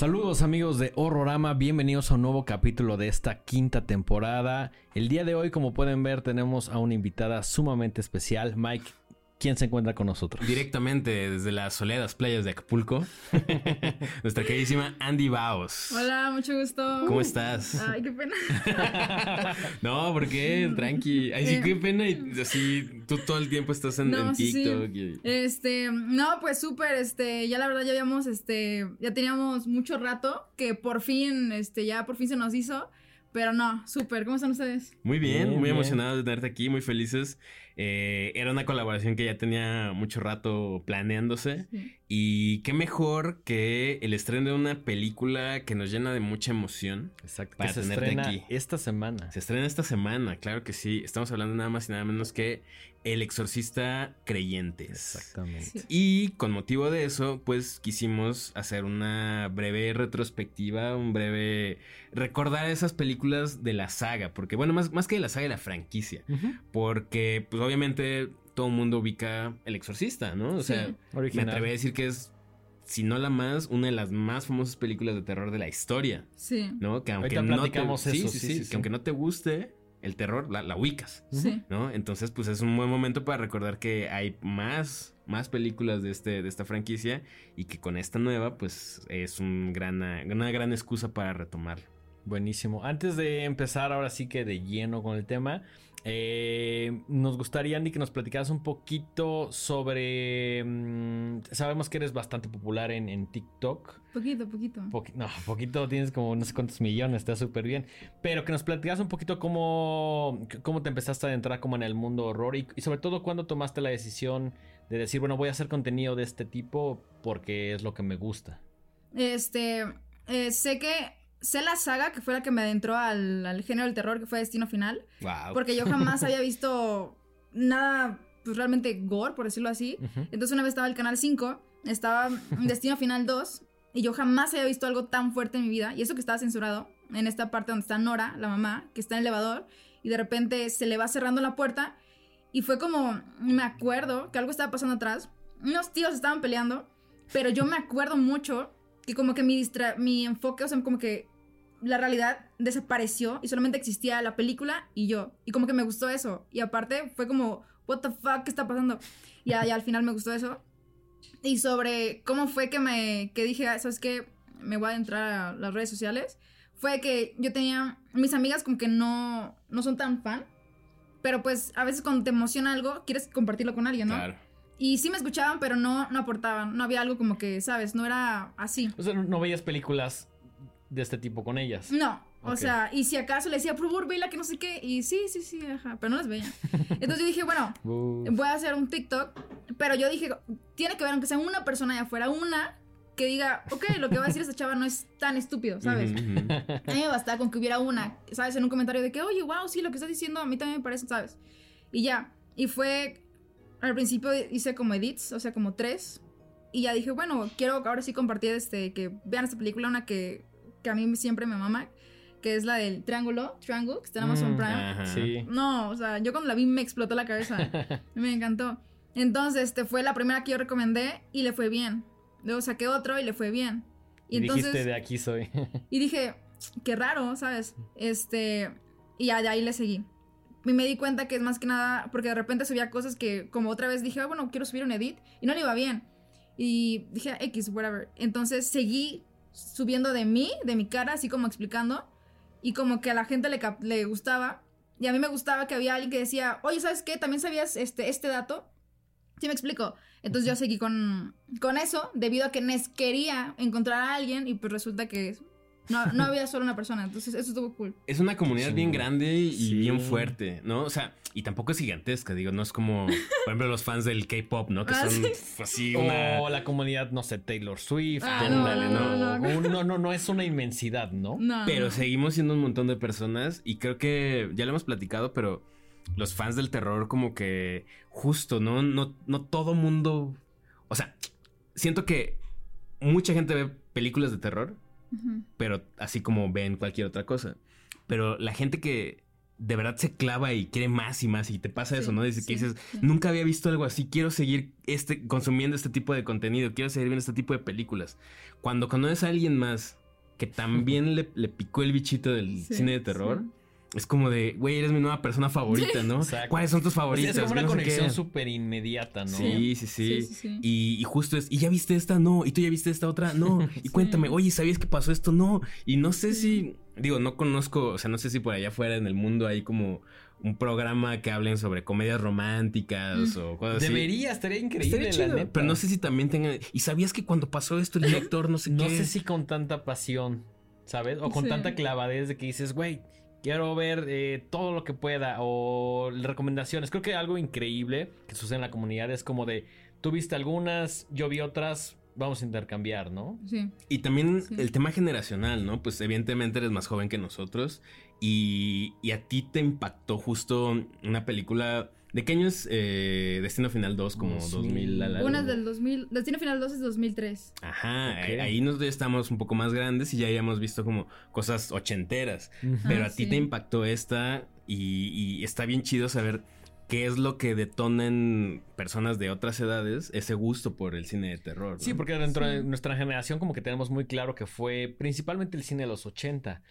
Saludos amigos de Horrorama, bienvenidos a un nuevo capítulo de esta quinta temporada. El día de hoy, como pueden ver, tenemos a una invitada sumamente especial. Mike, ¿quién se encuentra con nosotros? Directamente desde las soleadas playas de Acapulco, nuestra queridísima Andy Baos. Hola, mucho gusto. ¿Cómo estás? Ay, qué pena. no, ¿por qué? Tranqui. Ay, sí, qué pena. Y así, tú todo el tiempo estás en, No, en sí, sí. TikTok. y- Este, no, pues súper, este, ya la verdad ya habíamos, este, ya teníamos mucho rato que por fin, este, ya por fin se nos hizo, pero no, súper, ¿cómo están ustedes? Muy bien, Bien, muy bien. emocionados de tenerte aquí, muy felices. Eh, era una colaboración que ya tenía mucho rato planeándose. Sí. Y qué mejor que el estreno de una película que nos llena de mucha emoción. Exacto, Para que se tenerte estrena aquí. esta semana. Se estrena esta semana, claro que sí. Estamos hablando nada más y nada menos que El Exorcista Creyentes. Exactamente. Sí. Y con motivo de eso, pues quisimos hacer una breve retrospectiva, un breve recordar esas películas de la saga, porque bueno, más, más que de la saga de la franquicia, porque pues obviamente todo el mundo ubica El Exorcista, ¿no? O Sí. sea, me atreví a decir que es, si no la más, una de las más famosas películas de terror de la historia, Sí, ¿no? Que aunque Ahorita no te, platicamos sí, eso, sí, sí, sí, sí, que aunque no te guste el terror, la, la ubicas. sí. ¿no? Entonces, pues es un buen momento para recordar que hay más, más películas de, este, de esta franquicia y que con esta nueva, pues es un gran, una gran excusa para retomarlo. Buenísimo. Antes de empezar ahora sí que de lleno con el tema, eh, nos gustaría, Andy, que nos platicaras un poquito sobre... mm, sabemos que eres bastante popular en, en TikTok. Poquito, poquito. Poqui- no, poquito tienes como no sé cuántos millones, está súper bien. Pero que nos platicaras un poquito cómo, cómo te empezaste a entrar como en el mundo horror y, y sobre todo cuándo tomaste la decisión de decir, bueno, voy a hacer contenido de este tipo porque es lo que me gusta. Este, eh, sé que, sé la saga que fue la que me adentró al, al género del terror, que fue Destino Final. Wow. Porque yo jamás había visto nada, pues realmente gore, por decirlo así. Entonces una vez estaba el canal 5, estaba Destino Final 2, y yo jamás había visto algo tan fuerte en mi vida. Y eso que estaba censurado, en esta parte donde está Nora, la mamá, que está en el elevador, y de repente se le va cerrando la puerta. Y fue como, me acuerdo que algo estaba pasando atrás. Unos tíos estaban peleando, pero yo me acuerdo mucho que como que mi, distra- mi enfoque, o sea, como que la realidad desapareció y solamente existía la película y yo. Y como que me gustó eso. Y aparte fue como, what the fuck, ¿qué está pasando? Y ya, al final me gustó eso. Y sobre cómo fue que me, que dije, "Ah, ¿sabes qué? Me voy a entrar a las redes sociales. Fue que yo tenía, mis amigas como que no, no son tan fan. Pero pues a veces cuando te emociona algo, quieres compartirlo con alguien, ¿no? Claro. Y sí me escuchaban, pero no, no aportaban. No había algo como que, ¿sabes? No era así. O sea, no veías películas de este tipo con ellas. No, o sea, y si acaso le decía, por favor, vela que no sé qué, y sí, sí, sí, ajá, pero no las veía. Entonces yo dije, bueno, voy a hacer un TikTok, pero yo dije, tiene que ver, aunque sea una persona de afuera, una que diga, ok, lo que va a decir esta chava no es tan estúpido, ¿sabes? A mí me bastaba con que hubiera una, ¿sabes? En un comentario de que, oye, wow, sí, lo que estás diciendo a mí también me parece, ¿sabes? Y ya, y fue, al principio hice como edits, o sea, como tres, y ya dije, bueno, quiero ahora sí compartir este, que vean esta película, una que, que a mí siempre me mama, que es la del Triángulo, Triangle, que está en Amazon Mm, Prime. Ajá. Sí. No, o sea, yo cuando la vi me explotó la cabeza. me encantó. Entonces, este fue la primera que yo recomendé y le fue bien. Luego saqué otro y le fue bien. Y, Y, entonces dijiste de aquí soy. y dije, qué raro, ¿sabes? Este y ya de ahí le seguí. Y me di cuenta que es más que nada porque de repente subía cosas que como otra vez dije, ah, bueno, quiero subir un edit y no le iba bien. Y dije, X, whatever. Entonces seguí subiendo de mí, de mi cara, así como explicando. Y como que a la gente le, le gustaba. Y a mí me gustaba que había alguien que decía, oye, ¿sabes qué? ¿También sabías este, este dato? ¿Sí me explico? Entonces yo seguí con, con eso, debido a que Nes quería encontrar a alguien y pues resulta que no, no había solo una persona. Entonces eso estuvo cool. Es una comunidad Sí. bien grande y Sí. bien fuerte, ¿no? O sea, y tampoco es gigantesca, digo, no es como, por ejemplo, los fans del K-pop, ¿no? Que Ah, son sí. así una... O la comunidad, no sé, Taylor Swift. Ah, no, no, no, no. un- no, no, no es una inmensidad, ¿no? No. Pero seguimos siendo un montón de personas y creo que ya lo hemos platicado, pero los fans del terror como que justo, ¿no? No, no todo mundo... O sea, siento que mucha gente ve películas de terror, Pero así como ven cualquier otra cosa. Pero la gente que de verdad se clava y quiere más y más y te pasa Sí, eso, ¿no? Dice sí, que dices, sí. nunca había visto algo así, quiero seguir este, consumiendo este tipo de contenido, quiero seguir viendo este tipo de películas. Cuando conoces a alguien más que también le, le picó el bichito del cine de terror. Es como de, güey, eres mi nueva persona favorita, ¿no? Exacto. ¿Cuáles son tus favoritas? es como una No conexión súper inmediata, ¿no? Sí, sí, sí. Sí, sí, sí. Y, y justo es, ¿y ya viste esta? No. ¿Y tú ya viste esta otra? No. Y Sí. cuéntame, oye, ¿sabías que pasó esto? No. Y no sé Sí. si, digo, no conozco, o sea, no sé si por allá afuera en el mundo hay como un programa que hablen sobre comedias románticas o cosas así. Debería, estaría increíble, Estaría la neta. pero no sé si también tengan. ¿Y sabías que cuando pasó esto el director no sé No qué? sé si con tanta pasión, ¿sabes? O con Sí. tanta clavadez de que dices, güey, quiero ver eh, todo lo que pueda. O recomendaciones. Creo que algo increíble que sucede en la comunidad es como de, tú viste algunas, yo vi otras, vamos a intercambiar, ¿no? Sí. Y también Sí. el tema generacional, ¿no? Pues evidentemente eres más joven que nosotros y, y a ti te impactó justo una película... ¿De qué año es eh, Destino Final 2? Como 2000. 2000 al algo? Una es del 2000. Destino Final 2 es 2003. Ajá, eh, ahí nos ya estamos un poco más grandes y ya habíamos visto como cosas ochenteras. Pero Ah, a ti sí. te impactó esta y, y está bien chido saber qué es lo que detona en personas de otras edades ese gusto por el cine de terror. ¿no? Sí, porque dentro de nuestra generación como que tenemos muy claro que fue principalmente el cine de los 80.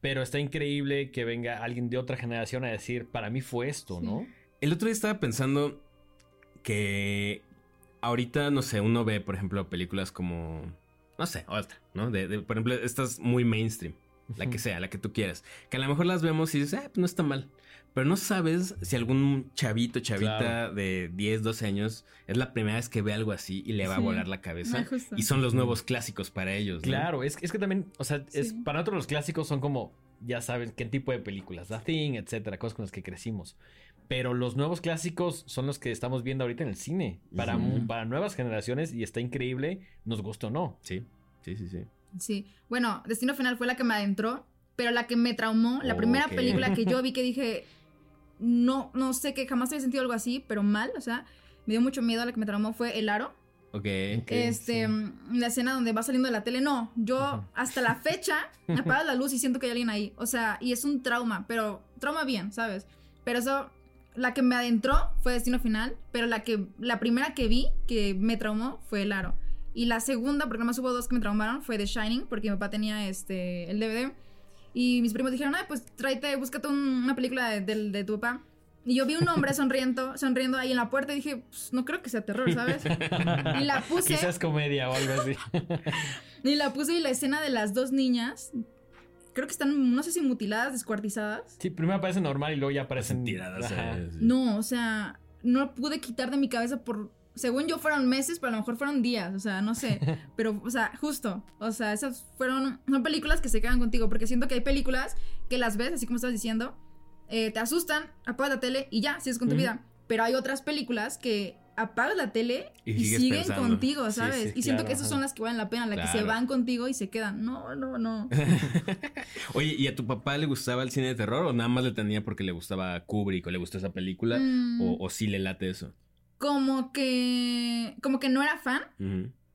Pero está increíble que venga alguien de otra generación a decir, para mí fue esto, Sí. ¿no? El otro día estaba pensando que ahorita, no sé, uno ve, por ejemplo, películas como, no sé, otra, ¿no? De, de- por ejemplo, estas muy mainstream, la que sea, la que tú quieras. Que a lo mejor las vemos y dices, ah, pues no está mal. Pero no sabes si algún chavito, chavita Claro. de 10, 12 años es la primera vez que ve algo así y le va a volar la cabeza. Y son los nuevos clásicos para ellos, ¿no? Claro, es, es que también, o sea, es, Sí. para nosotros los clásicos son como, ya saben, qué tipo de películas, The Thing, etcétera, cosas con las que crecimos. Pero los nuevos clásicos son los que estamos viendo ahorita en el cine, para, nuevas generaciones, y está increíble, nos gusta o no. Sí, sí, sí, sí. Sí. Bueno, Destino Final fue la que me adentró, pero la que me traumó, la primera película que yo vi que dije, no, no sé, que jamás había sentido algo así, pero mal, o sea, me dio mucho miedo, la que me traumó fue El Aro. Ok. Este, sí. mm, la escena donde va saliendo de la tele, no, yo hasta la fecha apago la luz y siento que hay alguien ahí, o sea, y es un trauma, pero trauma bien, ¿sabes? Pero eso, la que me adentró fue Destino Final, pero la que, la primera que vi que me traumó fue El Aro. Y la segunda, porque nomás hubo dos que me traumaron, fue The Shining, porque mi papá tenía este, el DVD. Y mis primos dijeron, ay, pues tráete, búscate un- una película de, de tu papá. Y yo vi un hombre sonriendo, sonriendo ahí en la puerta y dije, pues no creo que sea terror, ¿sabes? Y la puse. Quizás comedia o algo así. Y la puse y la escena de las dos niñas, creo que están, no sé si mutiladas, descuartizadas. sí, primero aparece normal y luego ya aparecen Tiradas. Eh, sí. No, o sea, no pude quitar de mi cabeza por, según yo fueron meses, pero a lo mejor fueron días, o sea, no sé. Pero, o sea, justo, o sea, esas fueron, son películas que se quedan contigo, porque siento que hay películas que las ves, así como estás diciendo, eh, te asustan, apagas la tele y ya, sigues con tu vida. Pero hay otras películas que apagas la tele Y siguen pensando. contigo, ¿sabes? sí, y siento que esas son las que valen la pena, las que se van contigo y se quedan. No, no, no. Oye, ¿y a tu papá le gustaba el cine de terror o nada más le tenía porque le gustaba Kubrick o le gustó esa película? Mm, O, o sí le late eso? Como que. Como que no era fan,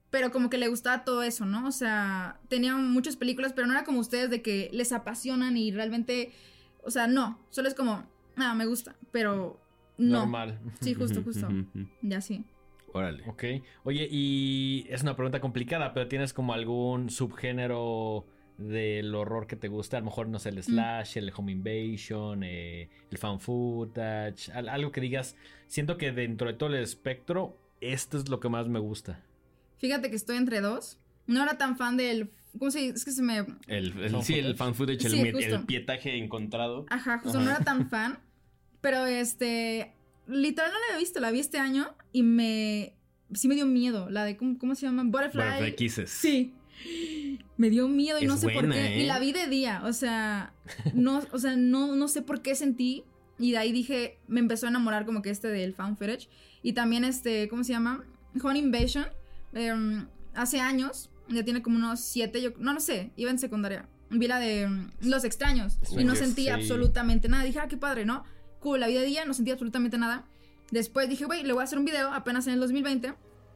pero como que le gustaba todo eso, ¿no? O sea, tenía muchas películas, pero no era como ustedes de que les apasionan y realmente. O sea, no. Solo es como. Ah, me gusta, pero. No. Normal. Sí, justo, justo. Ya sí. Órale. Ok. Oye, y es una pregunta complicada, pero ¿tienes como algún subgénero del horror que te gusta? A lo mejor, no sé, Mm. el slash, el home invasion, eh, el fan footage, al- algo que digas, siento que dentro de todo el espectro, esto es lo que más me gusta. Fíjate que estoy entre dos. No era tan fan del. ¿Cómo se dice? Es que se me. El, sí, el fan footage, el, Sí, el pietaje encontrado. Ajá, justo Ajá. no era tan fan. Pero este. Literal no la había visto, la vi este año y me. Sí me dio miedo. La de. ¿Cómo, cómo se llama? Butterfly. Butterfly Kisses. Sí. Me dio miedo y Es no sé por buena, qué. ¿eh? Y la vi de día. O sea. No, o sea, no, no sé por qué sentí. Y de ahí dije. Me empezó a enamorar como que este del fan footage. Y también este. ¿Cómo se llama? Home Invasion. em, hace años. Ya tiene como unos siete. Yo, no, no sé. Iba en secundaria. Vi la de em, Los extraños. Y no Sí. sentí absolutamente nada. Dije, ah, qué padre, ¿no? Cool, la vida de día no sentí absolutamente nada. Después dije, güey, le voy a hacer un video apenas en el 2020.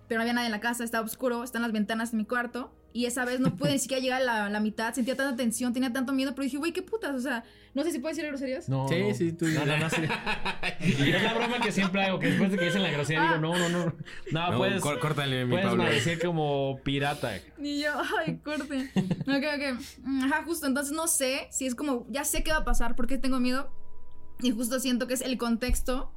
pero no había nadie en la casa, estaba oscuro, están las ventanas en mi cuarto. Y esa vez no pude ni siquiera llegar a la, la mitad, sentía tanta tensión, tenía tanto miedo, pero dije, güey, qué putas, o sea, no sé si puedo decir groserías. No, Sí, no. sí, tú No, no, no, sí. Y es la broma que siempre hago, que después de que dicen la grosería digo, no, no, no. No, No, puedes, cór- córtale, mi puedes Pablo. decir como pirata. Ni yo, ay, corte. Ok, ok. Ajá, justo. Entonces no sé si es como, ya sé qué va a pasar, porque tengo miedo. Y justo siento que es el contexto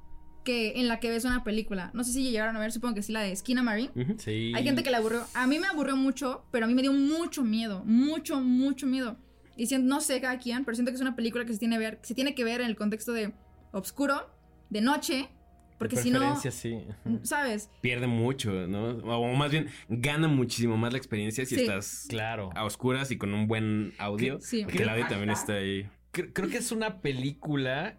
que en la que ves una película. No sé si llegaron a ver, supongo que sí, la de Esquina Marine. Sí. Hay gente que le aburrió. A mí me aburrió mucho, pero a mí me dio mucho miedo. Mucho, mucho miedo. Y siento, no sé cada quien, pero siento que es una película que se tiene, ver, se tiene que ver en el contexto de oscuro, de noche, porque si no, sí. ¿sabes? Pierde mucho, ¿no? O más bien, gana muchísimo más la experiencia si Sí. estás Claro. a oscuras y con un buen audio. Sí. Porque el audio también está ahí. Creo que es una película,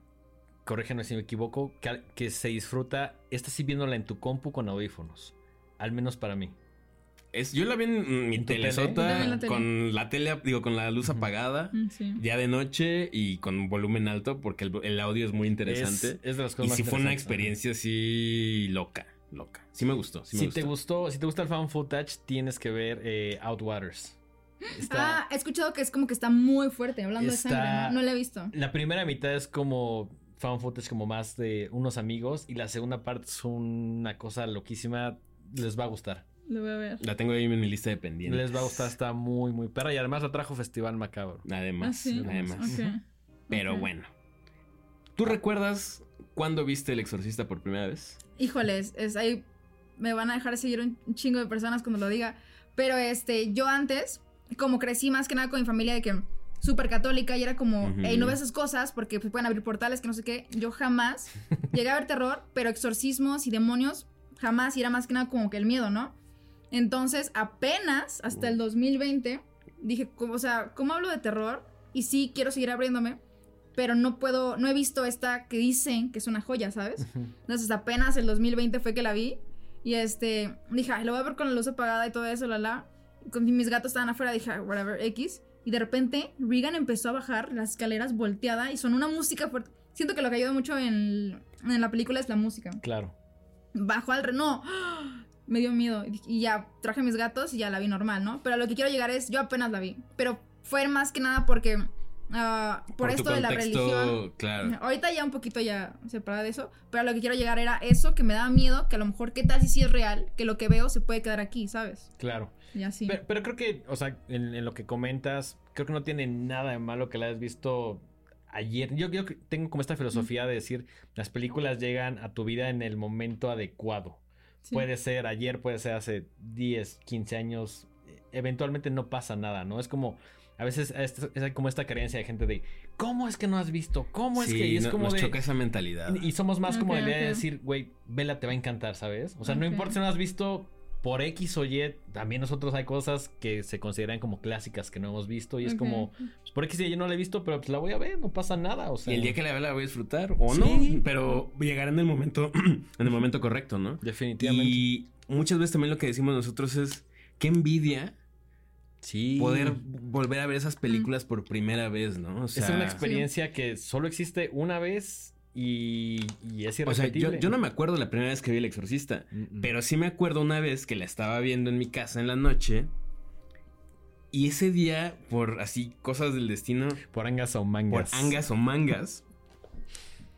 corrígeme si me equivoco, que, que se disfruta, esta sí viéndola en tu compu con audífonos. Al menos para mí. Es, yo la vi en mi ¿En telesota, la tele. con la tele, digo, con la luz apagada, Mm, Sí. ya de noche y con volumen alto, porque el, el audio es muy interesante. Es, es de las cosas y más sí fue una experiencia así loca, loca. Sí me gustó, sí me si gustó. te gustó, si te gusta el fan footage, tienes que ver eh, Outwaters. Está- Ah, he escuchado que es como que está muy fuerte, hablando Está- de sangre, ¿no? No lo he visto. La primera mitad es como fan footage como más de unos amigos y la segunda parte es una cosa loquísima. Les va a gustar. Lo voy a ver. La tengo ahí en mi lista de pendientes. Les va a gustar, está muy, muy perra. Y además la trajo Festival Macabro. Además, Ah, sí. además. Pero bueno. ¿Tú recuerdas cuándo viste El Exorcista por primera vez? Híjoles, es ahí me van a dejar seguir un un chingo de personas cuando lo diga. Pero este, yo antes, como crecí más que nada con mi familia de que súper católica y era como, Ujú. "Ey, no ves esas cosas porque se pueden abrir portales, que no sé qué. Yo jamás llegué a ver terror, pero exorcismos y demonios jamás y era más que nada como que el miedo, ¿no? Entonces, apenas hasta el 2020 dije, o sea, ¿cómo hablo de terror? Y sí, quiero seguir abriéndome, pero no puedo, no he visto esta que dicen que es una joya, ¿sabes? Entonces apenas el 2020 fue que la vi. Y este, dije, "Ay, lo voy a ver con la luz apagada y todo eso, la la. Con mis gatos estaban afuera, dije, "Ay, whatever, X. Y de repente, Regan empezó a bajar las escaleras volteada y sonó una música fuerte. Siento que lo que ayuda mucho en, en la película es la música. Claro. Bajó al re... No, me dio miedo. Y- Y ya traje mis gatos y ya la vi normal, ¿no? Pero a lo que quiero llegar es, yo apenas la vi. Pero fue más que nada porque... ah, por, esto de la religión. Claro. Ahorita ya un poquito ya separada de eso, pero a lo que quiero llegar era eso que me daba miedo, que a lo mejor qué tal si sí es real, que lo que veo se puede quedar aquí, ¿sabes? Claro. Y así. Pero, pero creo que, o sea, en, en lo que comentas, creo que no tiene nada de malo que la hayas visto ayer. Yo, yo tengo como esta filosofía de decir, las películas llegan a tu vida en el momento adecuado. Sí. Puede ser ayer, puede ser hace 10, 15 años. Eventualmente no pasa nada, ¿no? Es como, a veces es, es como esta creencia de gente de, ¿cómo es que no has visto? ¿Cómo es Sí, que? Y es no- como nos de... choca esa mentalidad. Y somos más como de la idea de decir, güey, vela te va a encantar, ¿sabes? O sea, no importa si no has visto por X o Y, también nosotros hay cosas que se consideran como clásicas que no hemos visto y es como, pues por X y Y no la he visto, pero pues la voy a ver, no pasa nada, o sea. y el día que la vea la voy a disfrutar o Sí. no, pero llegará en el momento en el momento correcto, ¿no? Definitivamente. Y muchas veces también lo que decimos nosotros es qué envidia sí. poder volver a ver esas películas por primera vez, ¿no? O sea, es una experiencia que solo existe una vez y, y es o sea, yo, irrepetible. yo no me acuerdo la primera vez que vi El Exorcista, Mm, mm. pero sí me acuerdo una vez que la estaba viendo en mi casa en la noche y ese día por así cosas del destino, por angas o por mangas. angas o mangas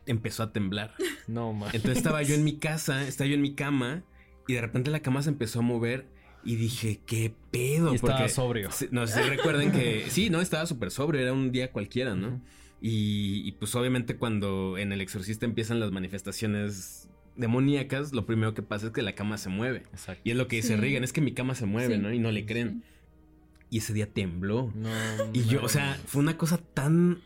empezó a temblar. No, man. Entonces estaba yo en mi casa, estaba yo en mi cama y de repente la cama se empezó a mover y dije, ¿qué pedo? Y estaba Porque sobrio. No sé si recuerden que sí, no, estaba súper sobrio, era un día cualquiera, ¿no? Y, y, pues obviamente cuando en El Exorcista empiezan las manifestaciones demoníacas, lo primero que pasa es que la cama se mueve. Exacto. Y es lo que dice Sí. Regan, es que mi cama se mueve, Sí. ¿no? Y no le creen. Y ese día tembló. No, Y yo, o sea, fue una cosa tan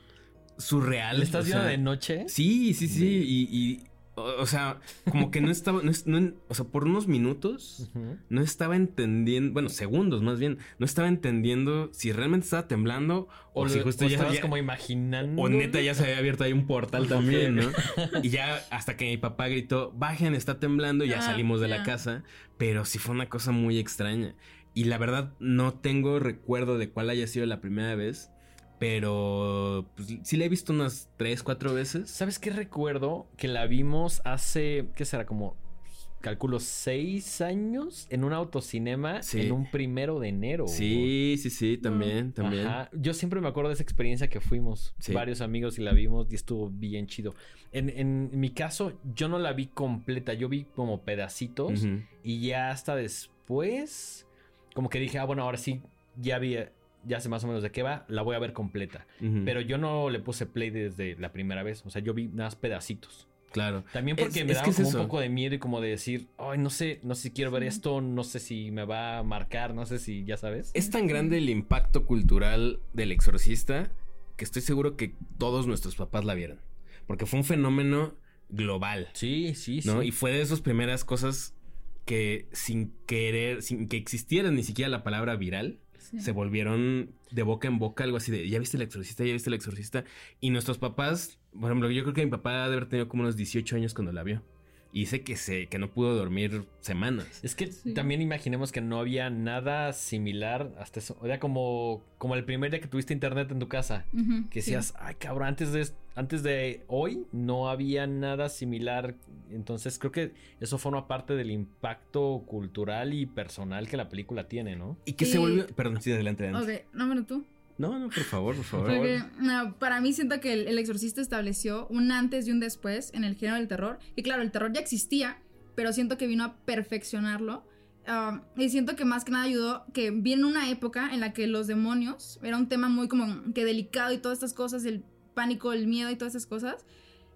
surreal. ¿Le estás viendo sea, de noche? Sí, sí, sí. Y, y, o, o sea, como que no estaba, no, o sea, por unos minutos no estaba entendiendo, bueno, segundos más bien, no estaba entendiendo si realmente estaba temblando o, O, si justo o ya, estabas ya- como imaginando. o neta ya se había abierto ahí un portal también, ¿no? Y ya hasta que mi papá gritó, bajen, está temblando, y ya Ah, salimos de la casa, pero sí fue una cosa muy extraña. Y la verdad no tengo recuerdo de cuál haya sido la primera vez, pero pues, sí la he visto unas tres, cuatro veces. ¿Sabes qué recuerdo? Que la vimos hace, ¿qué será? Como calculo, seis años en un autocinema Sí. en un primero de enero. Sí, sí, sí, también, también. Ajá. Yo siempre me acuerdo de esa experiencia que fuimos. Sí. Varios amigos y la vimos y estuvo bien chido. En, en mi caso, yo no la vi completa. Yo vi como pedacitos. Y ya hasta después, como que dije, ah, bueno, ahora sí, ya vi, ya sé más o menos de qué va, la voy a ver completa. Pero yo no le puse play desde la primera vez. O sea, yo vi nada más pedacitos. Claro. También porque Es- me es daba que es como un poco de miedo y como de decir, ay, no sé, no sé si quiero ver Sí. esto, no sé si me va a marcar, no sé si, ya sabes. Es tan grande el impacto cultural del exorcista que estoy seguro que todos nuestros papás la vieron. Porque fue un fenómeno global, Sí, sí, sí. ¿no? Y fue de esas primeras cosas que sin querer, sin que existiera ni siquiera la palabra viral, Se volvieron de boca en boca algo así de, ¿ya viste el exorcista? ¿Ya viste el exorcista? Y nuestros papás, por ejemplo, yo creo que mi papá debe haber tenido como unos 18 años cuando la vio. Y dice que, se, que no pudo dormir semanas. Es que Sí. también imaginemos que no había nada similar hasta eso. Era como, como el primer día que tuviste internet en tu casa. Que sí. decías, ay cabrón, antes de, antes de hoy no había nada similar. Entonces creo que eso forma parte del impacto cultural y personal que la película tiene, ¿no? Y que Sí. se volvió... Perdón, sí, adelante, adelante. Ok, no, bueno, tú. No, no, por favor, por favor. Porque para mí siento que el, el exorcista estableció un antes y un después en el género del terror. Y claro, el terror ya existía, pero siento que vino a perfeccionarlo. Ah, y siento que más que nada ayudó que viene una época en la que los demonios era un tema muy como que delicado y todas estas cosas, el pánico, el miedo y todas esas cosas.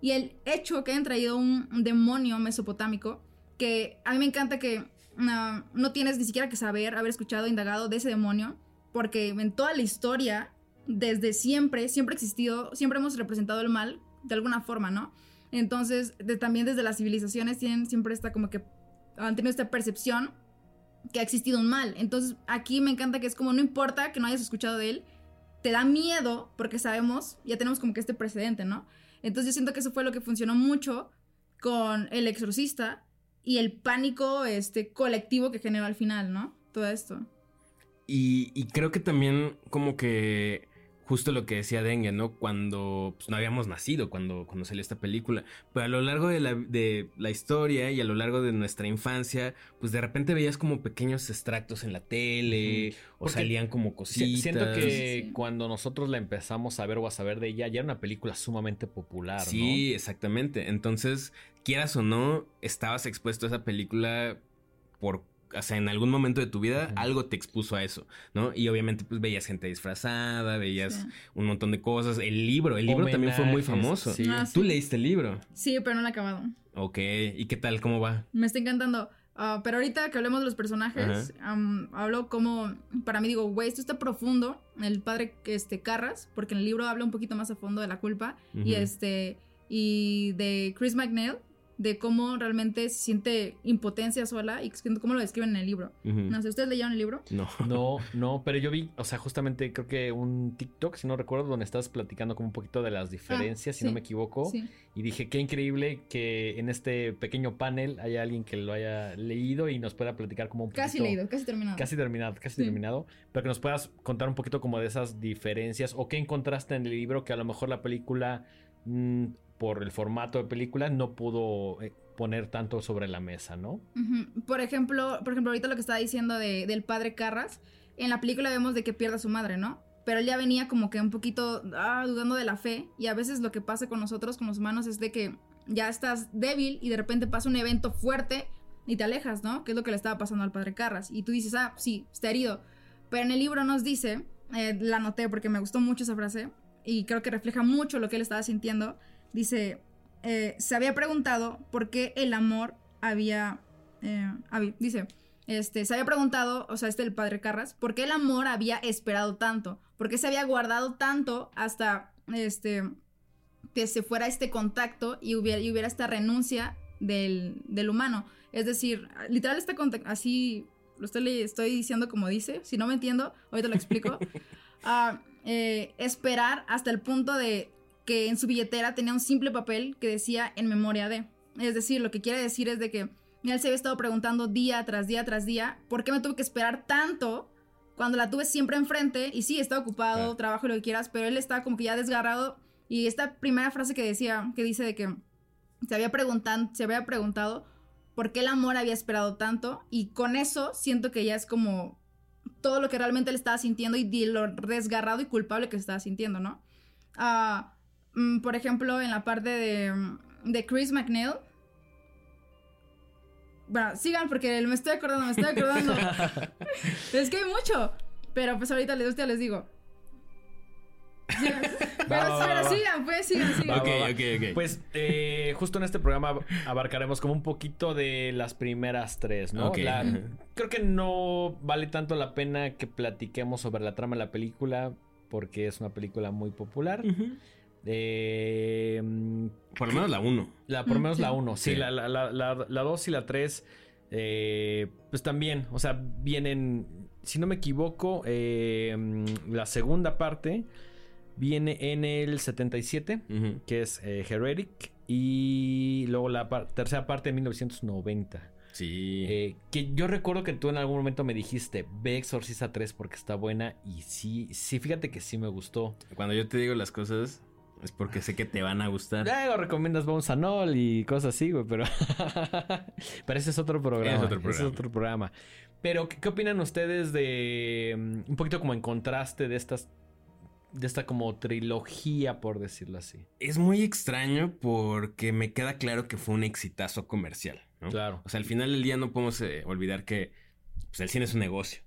Y el hecho que hayan traído un demonio mesopotámico, que a mí me encanta que ah, no tienes ni siquiera que saber, haber escuchado, indagado de ese demonio, porque en toda la historia, desde siempre, siempre ha existido, siempre hemos representado el mal de alguna forma, ¿no? Entonces, también desde las civilizaciones tienen siempre esta como que han tenido esta percepción que ha existido un mal. Entonces, aquí me encanta que es como no importa que no hayas escuchado de él, te da miedo porque sabemos, ya tenemos como que este precedente, ¿no? Entonces, yo siento que eso fue lo que funcionó mucho con El Exorcista y el pánico este colectivo que generó al final, ¿no? Todo esto. Y, y creo que también como que justo lo que decía Dengue, ¿no? Cuando pues, no habíamos nacido, cuando, cuando salió esta película. Pero a lo largo de la, de la historia y a lo largo de nuestra infancia, pues de repente veías como pequeños extractos en la tele o Porque salían como Si- cositas. Siento que Sí, sí. cuando nosotros la empezamos a ver o a saber de ella, ya era una película sumamente popular, Sí, exactamente. Entonces, quieras o no, estabas expuesto a esa película por, o sea, en algún momento de tu vida algo te expuso a eso, ¿no? Y obviamente pues veías gente disfrazada, veías Sí. un montón de cosas. El libro, el libro también fue muy famoso. sí. Ah, Tú sí. leíste el libro. Sí, pero no lo he acabado. Ok, ¿y qué tal? ¿Cómo va? Me está encantando. Ah, pero ahorita que hablemos de los personajes, hablo como, para mí digo, güey, esto está profundo, el padre este, Carras, porque en el libro habla un poquito más a fondo de la culpa, y este, y de Chris McNeil, de cómo realmente se siente impotencia sola y cómo lo describen en el libro. No sé, ¿ustedes leyeron el libro? No. No, no, pero yo vi, o sea, justamente creo que un TikTok, si no recuerdo, donde estás platicando como un poquito de las diferencias, si no me equivoco. Sí. Y dije, qué increíble que en este pequeño panel haya alguien que lo haya leído y nos pueda platicar como un poquito. Casi leído, casi terminado. Casi terminado, casi Sí. terminado. Pero que nos puedas contar un poquito como de esas diferencias o qué encontraste en el libro que a lo mejor la película, mm, por el formato de película, no pudo eh, poner tanto sobre la mesa, ¿no? Por ejemplo, por ejemplo, ahorita lo que estaba diciendo de- del padre Carras, en la película vemos de que pierde a su madre, ¿no? Pero él ya venía como que un poquito ah, dudando de la fe y a veces lo que pasa con nosotros, con los humanos, es de que ya estás débil y de repente pasa un evento fuerte y te alejas, ¿no? Que es lo que le estaba pasando al padre Carras. Y tú dices, ah, sí, está herido. Pero en el libro nos dice, eh, la anoté porque me gustó mucho esa frase y creo que refleja mucho lo que él estaba sintiendo. Dice, eh, se había preguntado por qué el amor había, eh, dice, este, se había preguntado, o sea, este el padre Carras, por qué el amor había esperado tanto, por qué se había guardado tanto hasta, este, que se fuera este contacto y hubiera, y hubiera esta renuncia del, del humano. Es decir, literal está así, lo estoy diciendo como dice, si no me entiendo, ahorita lo explico. Ah, eh, esperar hasta el punto de que en su billetera tenía un simple papel que decía en memoria de. Es decir, lo que quiere decir es de que él se había estado preguntando día tras día tras día, ¿por qué me tuve que esperar tanto cuando la tuve siempre enfrente? Y sí, está ocupado, Claro. trabajo y lo que quieras, pero él estaba como que ya desgarrado. Y esta primera frase que decía, que dice de que se había, preguntan, se había preguntado por qué el amor había esperado tanto y con eso siento que ya es como todo lo que realmente le estaba sintiendo y lo desgarrado y culpable que estaba sintiendo, ¿no? Ah, por ejemplo, en la parte de, de Chris McNeil. Bueno, sigan porque me estoy acordando, me estoy acordando. es que hay mucho. Pero pues ahorita les, les digo. Pero, sigan, pues, sigan, sigan. Ok, ok, ok. Pues eh, justo en este programa abarcaremos como un poquito de las primeras tres, ¿no? creo que no vale tanto la pena que platiquemos sobre la trama de la película porque es una película muy popular. Eh, por lo menos la 1. La, por lo menos la 1. Sí, la 2 y la 3. Eh, pues también, o sea, vienen, si no me equivoco, la segunda parte viene en el 77, que es eh, Heretic, y luego la tercera parte en 1990. Sí. Eh, que yo recuerdo que tú en algún momento me dijiste, ve Exorcista 3 porque está buena, y sí, sí, fíjate que sí me gustó. Cuando yo te digo las cosas, es porque sé que te van a gustar. Luego recomiendas Bones Anol y cosas así, güey, pero. pero ese es otro programa. Es otro programa. Ese es otro programa. Pero, ¿qué, opinan ustedes de. Mm, un poquito como en contraste de estas de esta como trilogía, por decirlo así. Es muy extraño porque me queda claro que fue un exitazo comercial, ¿no? Claro. O sea, al final del día no podemos eh, olvidar que pues, el cine es un negocio.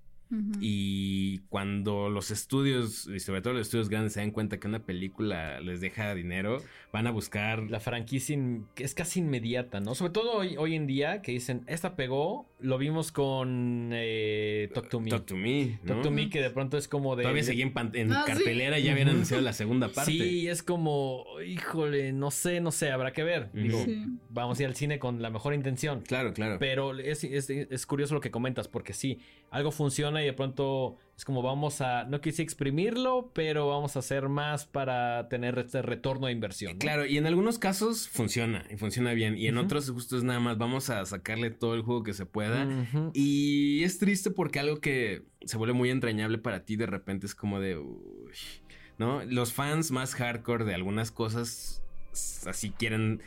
Y cuando los estudios, y sobre todo los estudios grandes, se dan cuenta que una película les deja dinero, van a buscar. La franquicia es casi inmediata, ¿no? Sobre todo hoy, hoy en día que dicen, esta pegó, lo vimos con eh, Talk to Me. Talk to Me. Talk to Me, que de pronto es como de. Todavía seguía en, ah, cartelera y ya habían anunciado la segunda parte. Sí, es como, híjole, no sé, no sé, habrá que ver. Digo, vamos a ir al cine con la mejor intención. Claro, claro. Pero es, es, es curioso lo que comentas, porque sí, algo funciona y de pronto es como vamos a, no quise exprimirlo, pero vamos a hacer más para tener este retorno de inversión. Claro, y en algunos casos funciona y funciona bien. Y en otros justo es nada más, vamos a sacarle todo el juego que se pueda. Y es triste porque algo que se vuelve muy entrañable para ti de repente es como de... ¿No? Los fans más hardcore de algunas cosas así quieren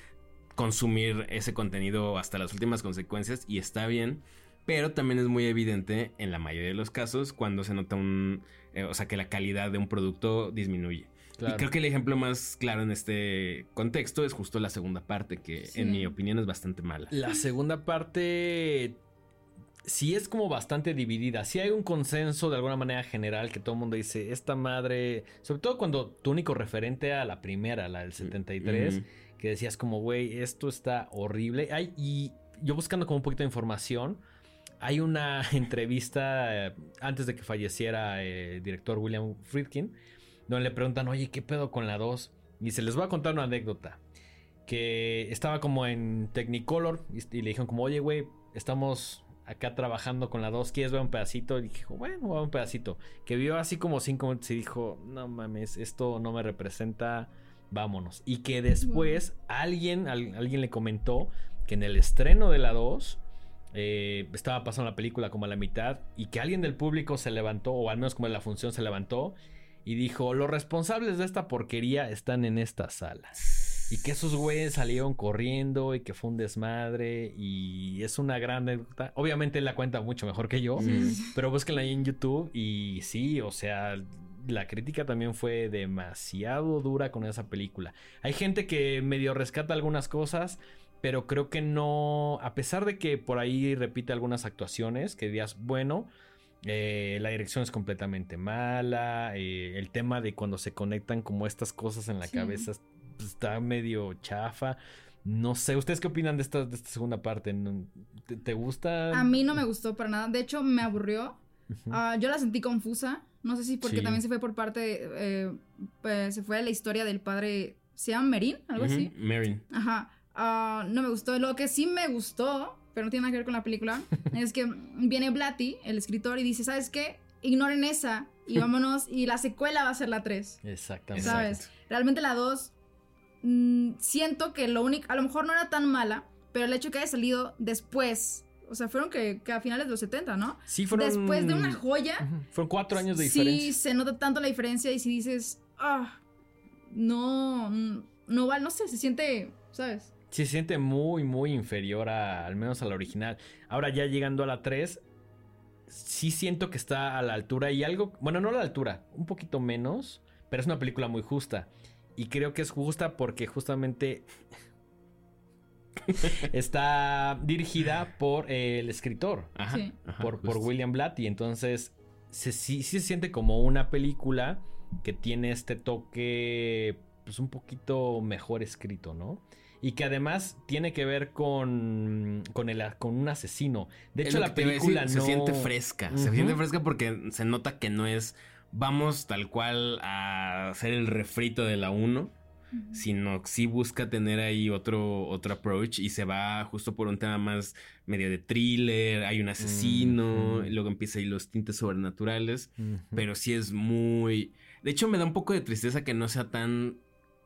consumir ese contenido hasta las últimas consecuencias y está bien. Pero también es muy evidente en la mayoría de los casos cuando se nota un... Eh, o sea, que la calidad de un producto disminuye. Y creo que el ejemplo más claro en este contexto es justo la segunda parte, que en mi opinión es bastante mala. La segunda parte sí es como bastante dividida. Sí hay un consenso de alguna manera general que todo el mundo dice, esta madre, sobre todo cuando tu único referente a la primera, la del 73, que decías como, güey, esto está horrible. Ay, y yo buscando como un poquito de información, hay una entrevista eh, antes de que falleciera el director William Friedkin, donde le preguntan, oye, ¿qué pedo con la 2? Y se les voy a contar una anécdota. Que estaba como en Technicolor y, le dijeron como, oye, güey, estamos acá trabajando con la 2, ¿quieres ver un pedacito? Y dijo, bueno, voy a un pedacito. Que vio así como cinco minutos y dijo, no mames, esto no me representa, vámonos. Y que después alguien, alguien le comentó que en el estreno de la 2 eh, estaba pasando la película como a la mitad y que alguien del público se levantó, o al menos como en la función se levantó, y dijo, los responsables de esta porquería están en esta sala. Y que esos güeyes salieron corriendo y que fue un desmadre y es una gran anécdota. Obviamente la cuenta mucho mejor que yo, pero búsquenla ahí en YouTube y sí, o sea, la crítica también fue demasiado dura con esa película. Hay gente que medio rescata algunas cosas, pero creo que no, a pesar de que por ahí repite algunas actuaciones, que digas, bueno, eh, la dirección es completamente mala, eh, el tema de cuando se conectan como estas cosas en la cabeza pues, está medio chafa. No sé, ¿ustedes qué opinan de esta, de esta segunda parte? ¿Te, gusta? A mí no me gustó para nada, de hecho me aburrió. Ah, yo la sentí confusa, no sé si porque también se fue por parte, eh, pues, se fue a la historia del padre, ¿se llama Merin? Algo así. Merin. Ajá. Ah, no me gustó. Lo que sí me gustó, pero no tiene nada que ver con la película, es que viene Blatty, el escritor, y dice, ¿sabes qué? Ignoren esa y vámonos. y la secuela va a ser la 3. Exactamente. ¿Sabes? Realmente la 2, mm, siento que lo único, a lo mejor no era tan mala, pero el hecho que haya salido después o sea, fueron que, a finales de los 70, ¿no? Sí, fueron. Después de una joya. Fueron cuatro años de diferencia. Sí, se nota tanto la diferencia y si dices, ah, no, no vale, no sé, se siente, ¿sabes? Sí, se siente muy, muy inferior a, al menos a la original. Ahora ya llegando a la 3, sí siento que está a la altura y algo, bueno, no a la altura, un poquito menos, pero es una película muy justa. Y creo que es justa porque justamente está dirigida por el escritor, Ajá. Sí. ajá, por, por. William Blatty. Entonces, se, sí, sí se siente como una película que tiene este toque, pues un poquito mejor escrito, ¿no? Y que además tiene que ver con, con, el, con un asesino. De hecho, la película decir, no... se siente fresca. Se siente fresca porque se nota que no es vamos tal cual a hacer el refrito de la 1, sino que sí busca tener ahí otro, otro approach y se va justo por un tema más medio de thriller, hay un asesino, y luego empieza ahí los tintes sobrenaturales, pero sí es muy... De hecho me da un poco de tristeza que no sea tan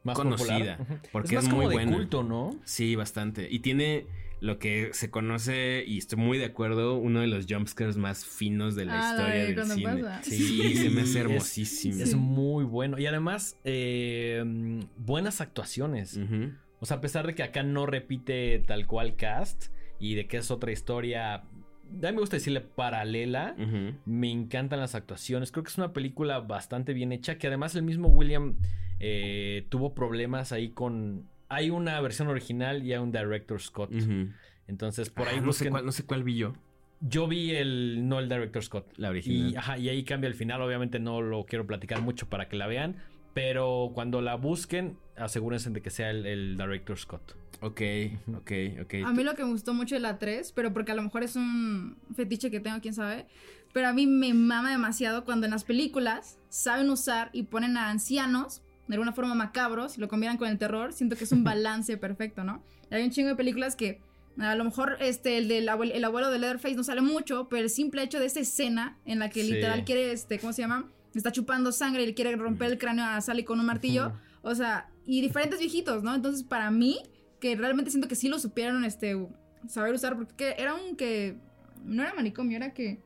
Más conocida, popular. Porque es muy como de buena. culto, ¿no? Sí, bastante. Y tiene lo que se conoce, y estoy muy de acuerdo, uno de los jumpscares más finos de la Ah, la historia de del cine. pasa. Sí, se me hace hermosísimo. Es Sí. muy bueno. Y además, eh, buenas actuaciones. O sea, a pesar de que acá no repite tal cual cast y de que es otra historia, a mí me gusta decirle paralela. Me encantan las actuaciones. Creo que es una película bastante bien hecha. Que además el mismo William eh, tuvo problemas ahí con. Hay una versión original y hay un director Scott. Entonces, por Ah, ahí no, sé busquen- cuál, no sé cuál vi yo, Yo vi el. No el director Scott. la original. Y, ajá, y ahí cambia el final. Obviamente no lo quiero platicar mucho para que la vean. Pero cuando la busquen, asegúrense de que sea el, el director Scott. Ok, ok, ok. A mí lo que me gustó mucho de la 3, pero porque a lo mejor es un fetiche que tengo, quién sabe. Pero a mí me mama demasiado cuando en las películas saben usar y ponen a ancianos de alguna forma macabros, lo combinan con el terror. Siento que es un balance perfecto, ¿no? Hay un chingo de películas que a lo mejor este, el del abuelo, el abuelo de Leatherface no sale mucho, pero el simple hecho de esa escena en la que Sí. literal quiere, este, ¿cómo se llama? Está chupando sangre y le quiere romper el cráneo a Sally con un martillo. O sea, y diferentes viejitos, ¿no? Entonces, para mí, que realmente siento que sí lo supieron, este, saber usar, porque era un que, no era manicomio, era que,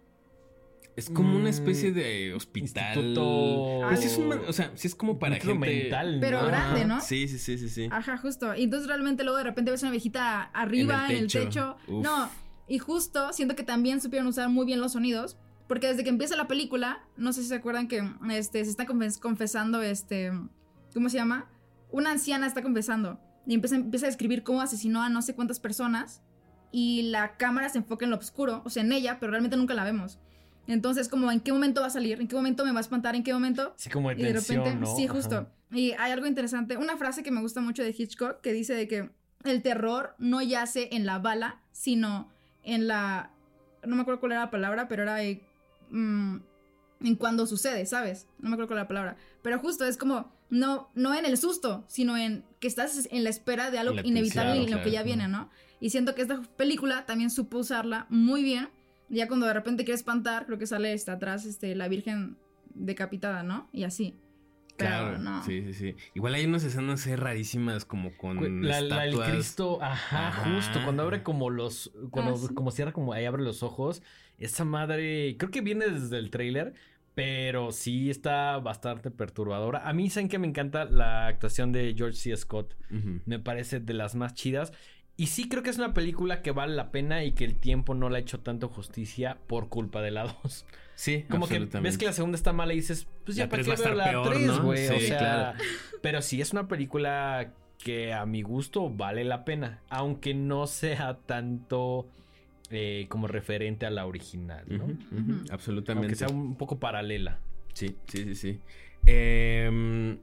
Es como una especie Mm, de hospital. Instituto. Pero sí es un o sea, sí es como para gente mental, Pero Ajá. grande, ¿no? Sí, sí, sí, sí, sí. ajá, justo. Y entonces realmente luego de repente ves una viejita arriba, en el techo. techo. Uf. No, y justo siento que también supieron usar muy bien los sonidos. Porque desde que empieza la película, no sé si se acuerdan que este, se está confes- confesando, este, ¿cómo se llama? Una anciana está confesando y empieza, empieza a describir cómo asesinó a no sé cuántas personas y la cámara se enfoca en lo oscuro, o sea, en ella, pero realmente nunca la vemos. Entonces, como, ¿en qué momento va a salir? ¿En qué momento me va a espantar? ¿En qué momento? Sí, como de Y de repente, ¿no? sí, Ajá. justo. Y hay algo interesante, una frase que me gusta mucho de Hitchcock que dice de que el terror no yace en la bala, sino en la... No me acuerdo cuál era la palabra, pero era mm, en cuando sucede, ¿sabes? No me acuerdo cuál era la palabra. Pero justo es como, no, no en el susto, sino en que estás en la espera de algo inevitable y lo que ya viene, ¿no? Y siento que esta película también supo usarla muy bien. Ya cuando de repente quiere espantar, creo que sale hasta atrás este, la Virgen decapitada, ¿no? Y así. Pero Claro, no. sí, sí, sí. Igual hay unas escenas ahí rarísimas como con La, la- el. Cristo, ajá, Ajá. justo, cuando abre como los, cuando Ah, sí. como cierra como ahí abre los ojos, esa madre, creo que viene desde el tráiler, pero sí está bastante perturbadora. A mí saben que me encanta la actuación de George C. Scott, me parece de las más chidas. Y sí creo que es una película que vale la pena y que el tiempo no le ha hecho tanto justicia por culpa de la 2. Sí, Como que absolutamente. ves que la segunda está mala y dices, pues ya para qué ver la peor, 3, ¿no? güey. o sea, claro. pero sí es una película que a mi gusto vale la pena, aunque no sea tanto eh, como referente a la original, ¿no? Ujú. Aunque Absolutamente. sea un poco paralela. Sí, sí, sí, sí. Em,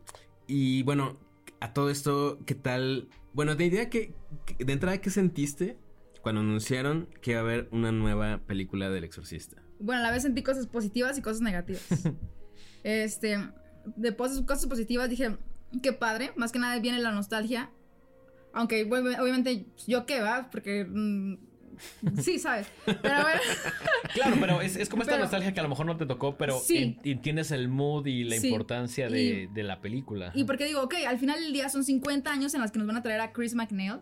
y bueno, a todo esto, ¿qué tal? Bueno, de idea que, que- de entrada, ¿qué sentiste cuando anunciaron que iba a haber una nueva película del Exorcista? Bueno, a la vez sentí cosas positivas y cosas negativas. este, de cosas, cosas positivas dije, qué padre, más que nada viene la nostalgia. Aunque bueno, obviamente yo qué va, porque mm, sí, ¿sabes? Pero bueno, Claro, pero es, es como esta Pero- nostalgia que a lo mejor no te tocó, pero Sí. en- entiendes el mood y la Sí. importancia de, de la película. y porque digo, ok, al final del día son 50 años en las que nos van a traer a Chris McNeil.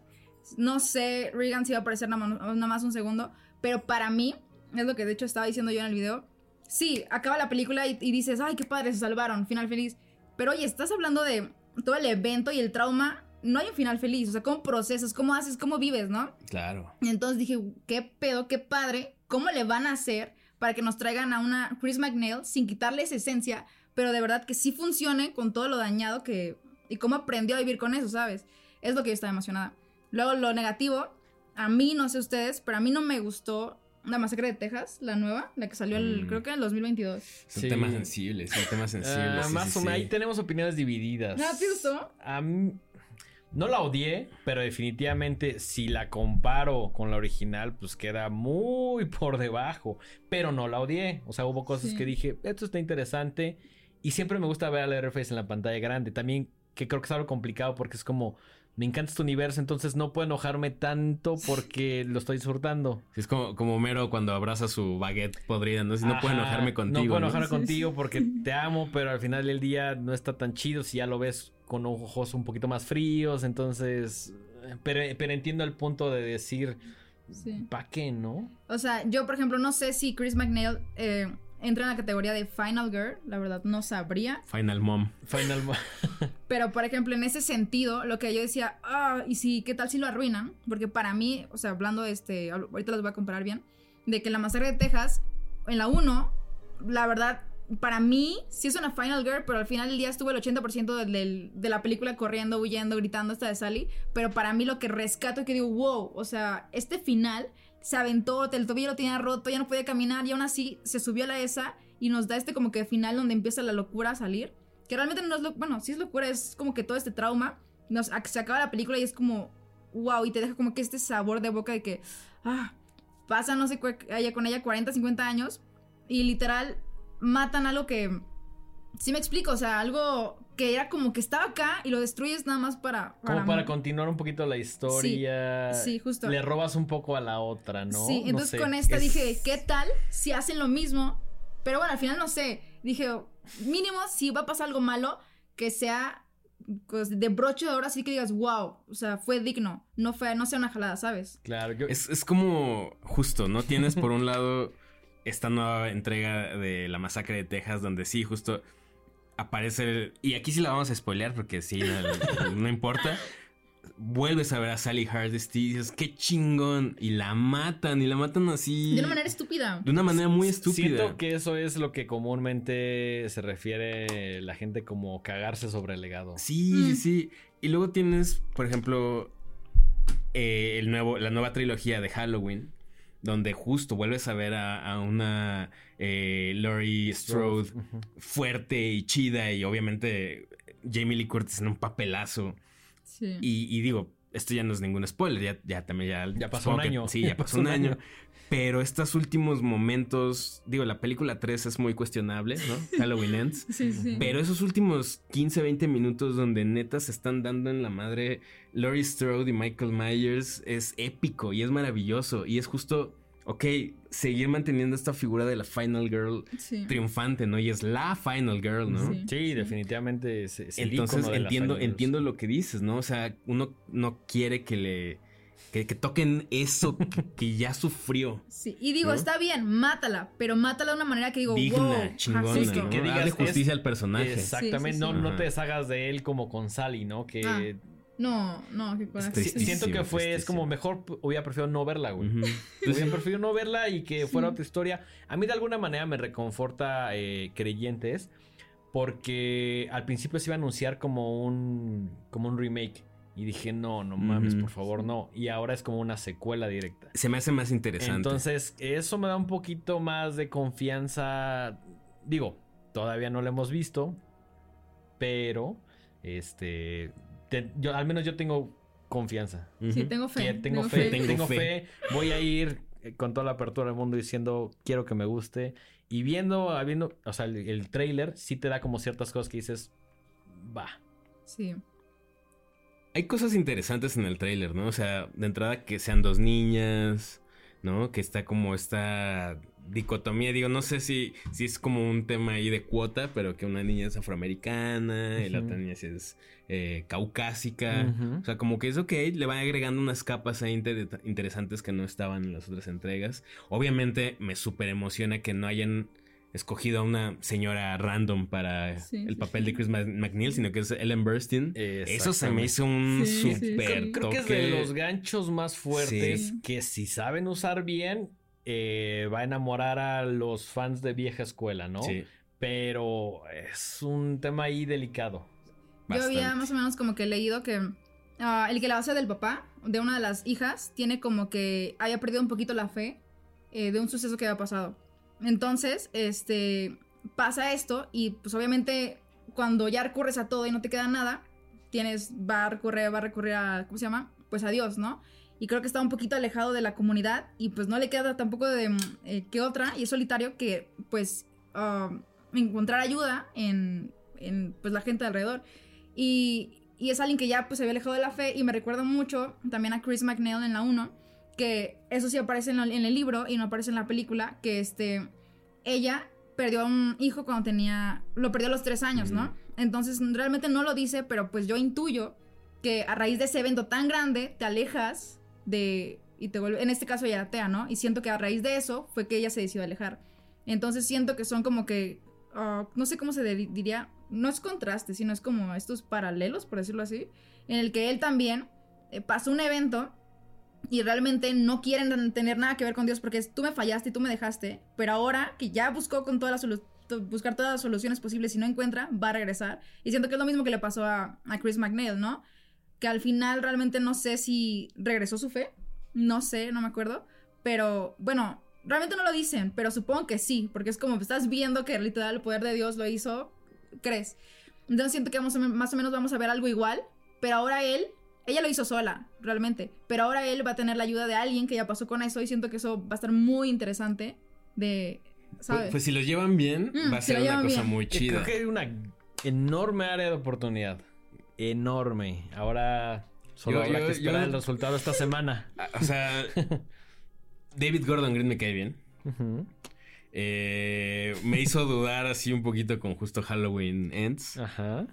No sé, Regan si va a aparecer nada más, nada más un segundo, pero para mí, es lo que de hecho estaba diciendo yo en el video, sí, acaba la película y, y dices, ay, qué padre, se salvaron, final feliz. Pero oye, estás hablando de todo el evento y el trauma no hay un final feliz. O sea, ¿cómo procesas? ¿Cómo haces? ¿Cómo vives, no? Claro. Y entonces dije, qué pedo, qué padre. ¿Cómo le van a hacer para que nos traigan a una Chris McNeil sin quitarle esa esencia, pero de verdad que sí funcione con todo lo dañado que. y cómo aprendió a vivir con eso, ¿sabes? Es lo que yo estaba emocionada. Luego, lo negativo, a mí, no sé ustedes, pero a mí no me gustó la masacre de Texas, la nueva, la que salió el, Mm. creo que en el 2022. Son Sí. temas sensibles, son temas sensibles. Ah, sí, más sí, o menos, sí. ahí tenemos opiniones divididas. ¿No te gustó? A mí- no la odié, pero definitivamente si la comparo con la original, pues queda muy por debajo. Pero no la odié. O sea, hubo cosas Sí. que dije, esto está interesante. Y siempre me gusta ver a Leatherface en la pantalla grande. También que creo que es algo complicado porque es como, me encanta este universo, entonces no puedo enojarme tanto porque lo estoy disfrutando. Sí, es como, como Homero cuando abraza su baguette podrida, ¿no? Si no puedo enojarme contigo. No puedo ¿no? enojarme contigo porque te amo, pero al final del día no está tan chido si ya lo ves con ojos un poquito más fríos. Entonces, eh, pero, pero entiendo el punto de decir, Sí. ¿para qué no? O sea, yo, por ejemplo, no sé si Chris McNeil eh, entra en la categoría de Final Girl. La verdad, no sabría. Final Mom. Final Mo- Pero, por ejemplo, en ese sentido, lo que yo decía, ah, y si, ¿qué tal si lo arruinan? Porque para mí, o sea, hablando de este, ahorita los voy a comparar bien, de que la masacre de Texas, en la 1, la verdad, para mí, sí es una Final Girl, pero al final del día estuvo el 80% del- del- de la película corriendo, huyendo, gritando hasta de Sally. Pero para mí lo que rescato es que digo, wow, o sea, este final se aventó, el tobillo lo tenía roto, ya no podía caminar y aún así se subió a la esa y nos da este como que final donde empieza la locura a salir. Que realmente no es lo, bueno, sí es locura, es como que todo este trauma. Nos, se acaba la película y es como, wow, y te deja como que este sabor de boca de que, ah, pasa no sé con ella 40, 50 años y literal matan algo que, sí me explico, o sea, algo que era como que estaba acá y lo destruyes nada más para... Como para continuar un poquito la historia. sí, justo. Le robas un poco a la otra, ¿no? Sí, No entonces sé. con esta es- dije, ¿qué tal si hacen lo mismo? Pero bueno, al final no sé. Dije, mínimo si va a pasar algo malo, que sea pues, de broche de oro, así que digas, wow, o sea, fue digno, no fue, no sea una jalada, ¿sabes? Claro, yo... Es, es como justo, ¿no? Tienes por un lado esta nueva entrega de la masacre de Texas, donde sí, justo aparece. el- y aquí sí la vamos a spoilear porque sí, no, no importa. Vuelves a ver a Sally Hardesty y dices, qué chingón. Y la matan, y la matan así. De una manera estúpida. de una manera muy estúpida. Siento que eso es lo que comúnmente se refiere la gente como cagarse sobre el legado. Sí, Mm. sí, sí. Y luego tienes, por ejemplo, eh, el nuevo, la nueva trilogía de Halloween, donde justo vuelves a ver a, a una eh, Laurie Strode fuerte y chida y obviamente Jamie Lee Curtis en un papelazo. Sí. Y, y digo, esto ya no es ningún spoiler, ya, ya también ya... Ya pasó un que- año. Sí, ya pasó un año. Pero estos últimos momentos, digo, la película 3 es muy cuestionable, ¿no? Halloween Ends. Sí, sí. Pero esos últimos 15, 20 minutos donde neta se están dando en la madre Laurie Strode y Michael Myers es épico y es maravilloso. Y es justo, ok, seguir manteniendo esta figura de la Final Girl Sí. triunfante, ¿no? Y es la Final Girl, ¿no? Sí. Sí, definitivamente es, es el Entonces ícono de la entiendo, entiendo lo que dices, ¿no? O sea, uno no quiere que le... Que, que toquen eso que, que ya sufrió. Sí. Y digo, ¿No? está bien, mátala, pero mátala de una manera que digo, Digna, wow, chingona, que- ¿no? que digas, justicia es- al personaje. Exactamente, Sí, sí, No, sí. no te deshagas de él como con Sally, ¿no? Que Ah, No, no, qué tristísimo, siento que fue, es como mejor hubiera preferido no verla, güey. Hubiera preferido no verla y que fuera otra historia. A mí de alguna manera me reconforta eh, creyentes porque al principio se iba a anunciar como un como un remake y dije, "No, no mames, por favor, no." Y ahora es como una secuela directa. Se me hace más interesante. Entonces, eso me da un poquito más de confianza. Digo, todavía no lo hemos visto, pero este te- yo al menos yo tengo confianza. Sí, tengo fe. Tengo fe, Tengo tengo, fe. fe. Voy a ir eh, con toda la apertura del mundo diciendo quiero que me guste y viendo, viendo, o sea, el, el trailer sí te da como ciertas cosas que dices, va. Sí. Hay cosas interesantes en el tráiler, ¿no? O sea, de entrada que sean dos niñas, ¿no? Que está como esta dicotomía, digo, no sé si, si es como un tema ahí de cuota, pero que una niña es afroamericana y la otra niña sí es eh, caucásica. O sea, como que es ok, le van agregando unas capas ahí inter- interesantes que no estaban en las otras entregas. Obviamente me súper emociona que no hayan escogido a una señora random para Sí, el sí, papel sí. de Chris McNeil, sino que es Ellen Burstyn. Eso se me hizo un Sí, sí, sí. super Creo que es toque. de los ganchos más fuertes Sí. que si saben usar bien, eh, va a enamorar a los fans de vieja escuela, ¿no? Sí, Pero es un tema ahí delicado. Yo había más o menos como que leído que ah, el que la hace del papá de una de las hijas tiene como que haya perdido un poquito la fe eh, de un suceso que había pasado. Entonces, este, pasa esto y pues obviamente cuando ya recurres a todo y no te queda nada, tienes, va a recurrir, va a recurrir a, ¿cómo se llama? Pues a Dios, ¿no? Y creo que está un poquito alejado de la comunidad y pues no le queda tampoco de eh, que otra y es solitario que pues ah, encontrar ayuda en, en pues la gente alrededor. Y, y es alguien que ya pues se había alejado de la fe y me recuerda mucho también a Chris McNeil en la 1, que eso sí aparece en, el libro y no aparece en la película, que este, ella perdió a un hijo cuando tenía, lo perdió a los tres años, ¿no? Entonces realmente no lo dice, pero pues yo intuyo que a raíz de ese evento tan grande te alejas de, y te vuelve, en este caso ella atea, ¿no? Y siento que a raíz de eso fue que ella se decidió alejar. Entonces siento que son como que, ah, no sé cómo se diría, no es contraste, sino es como estos paralelos, por decirlo así, en el que él también eh, pasó un evento y realmente no quieren tener nada que ver con Dios porque tú me fallaste y tú me dejaste, pero ahora que ya buscó con todas las buscar todas las soluciones posibles y no encuentra, va a regresar. Y siento que es lo mismo que le pasó a, a Chris McNeil, ¿no? Que al final realmente no sé si regresó su fe, no sé, no me acuerdo, pero bueno, realmente no lo dicen, pero supongo que sí, porque es como estás viendo que literal el poder de Dios lo hizo, crees. Entonces siento que más o menos vamos a ver algo igual, pero ahora él ella lo hizo sola, realmente. Pero ahora él va a tener la ayuda de alguien que ya pasó con eso y siento que eso va a estar muy interesante de, ¿sabes? Pues, pues si lo llevan bien, Mm, va a si ser una cosa bien. muy chida. Creo que hay una enorme área de oportunidad. Enorme. Ahora solo Yo- habrá yo- que esperar yo- el resultado esta semana. Ah, O sea, David Gordon Green me cae bien. Eh, me hizo dudar así un poquito con justo Halloween Ends. Ajá.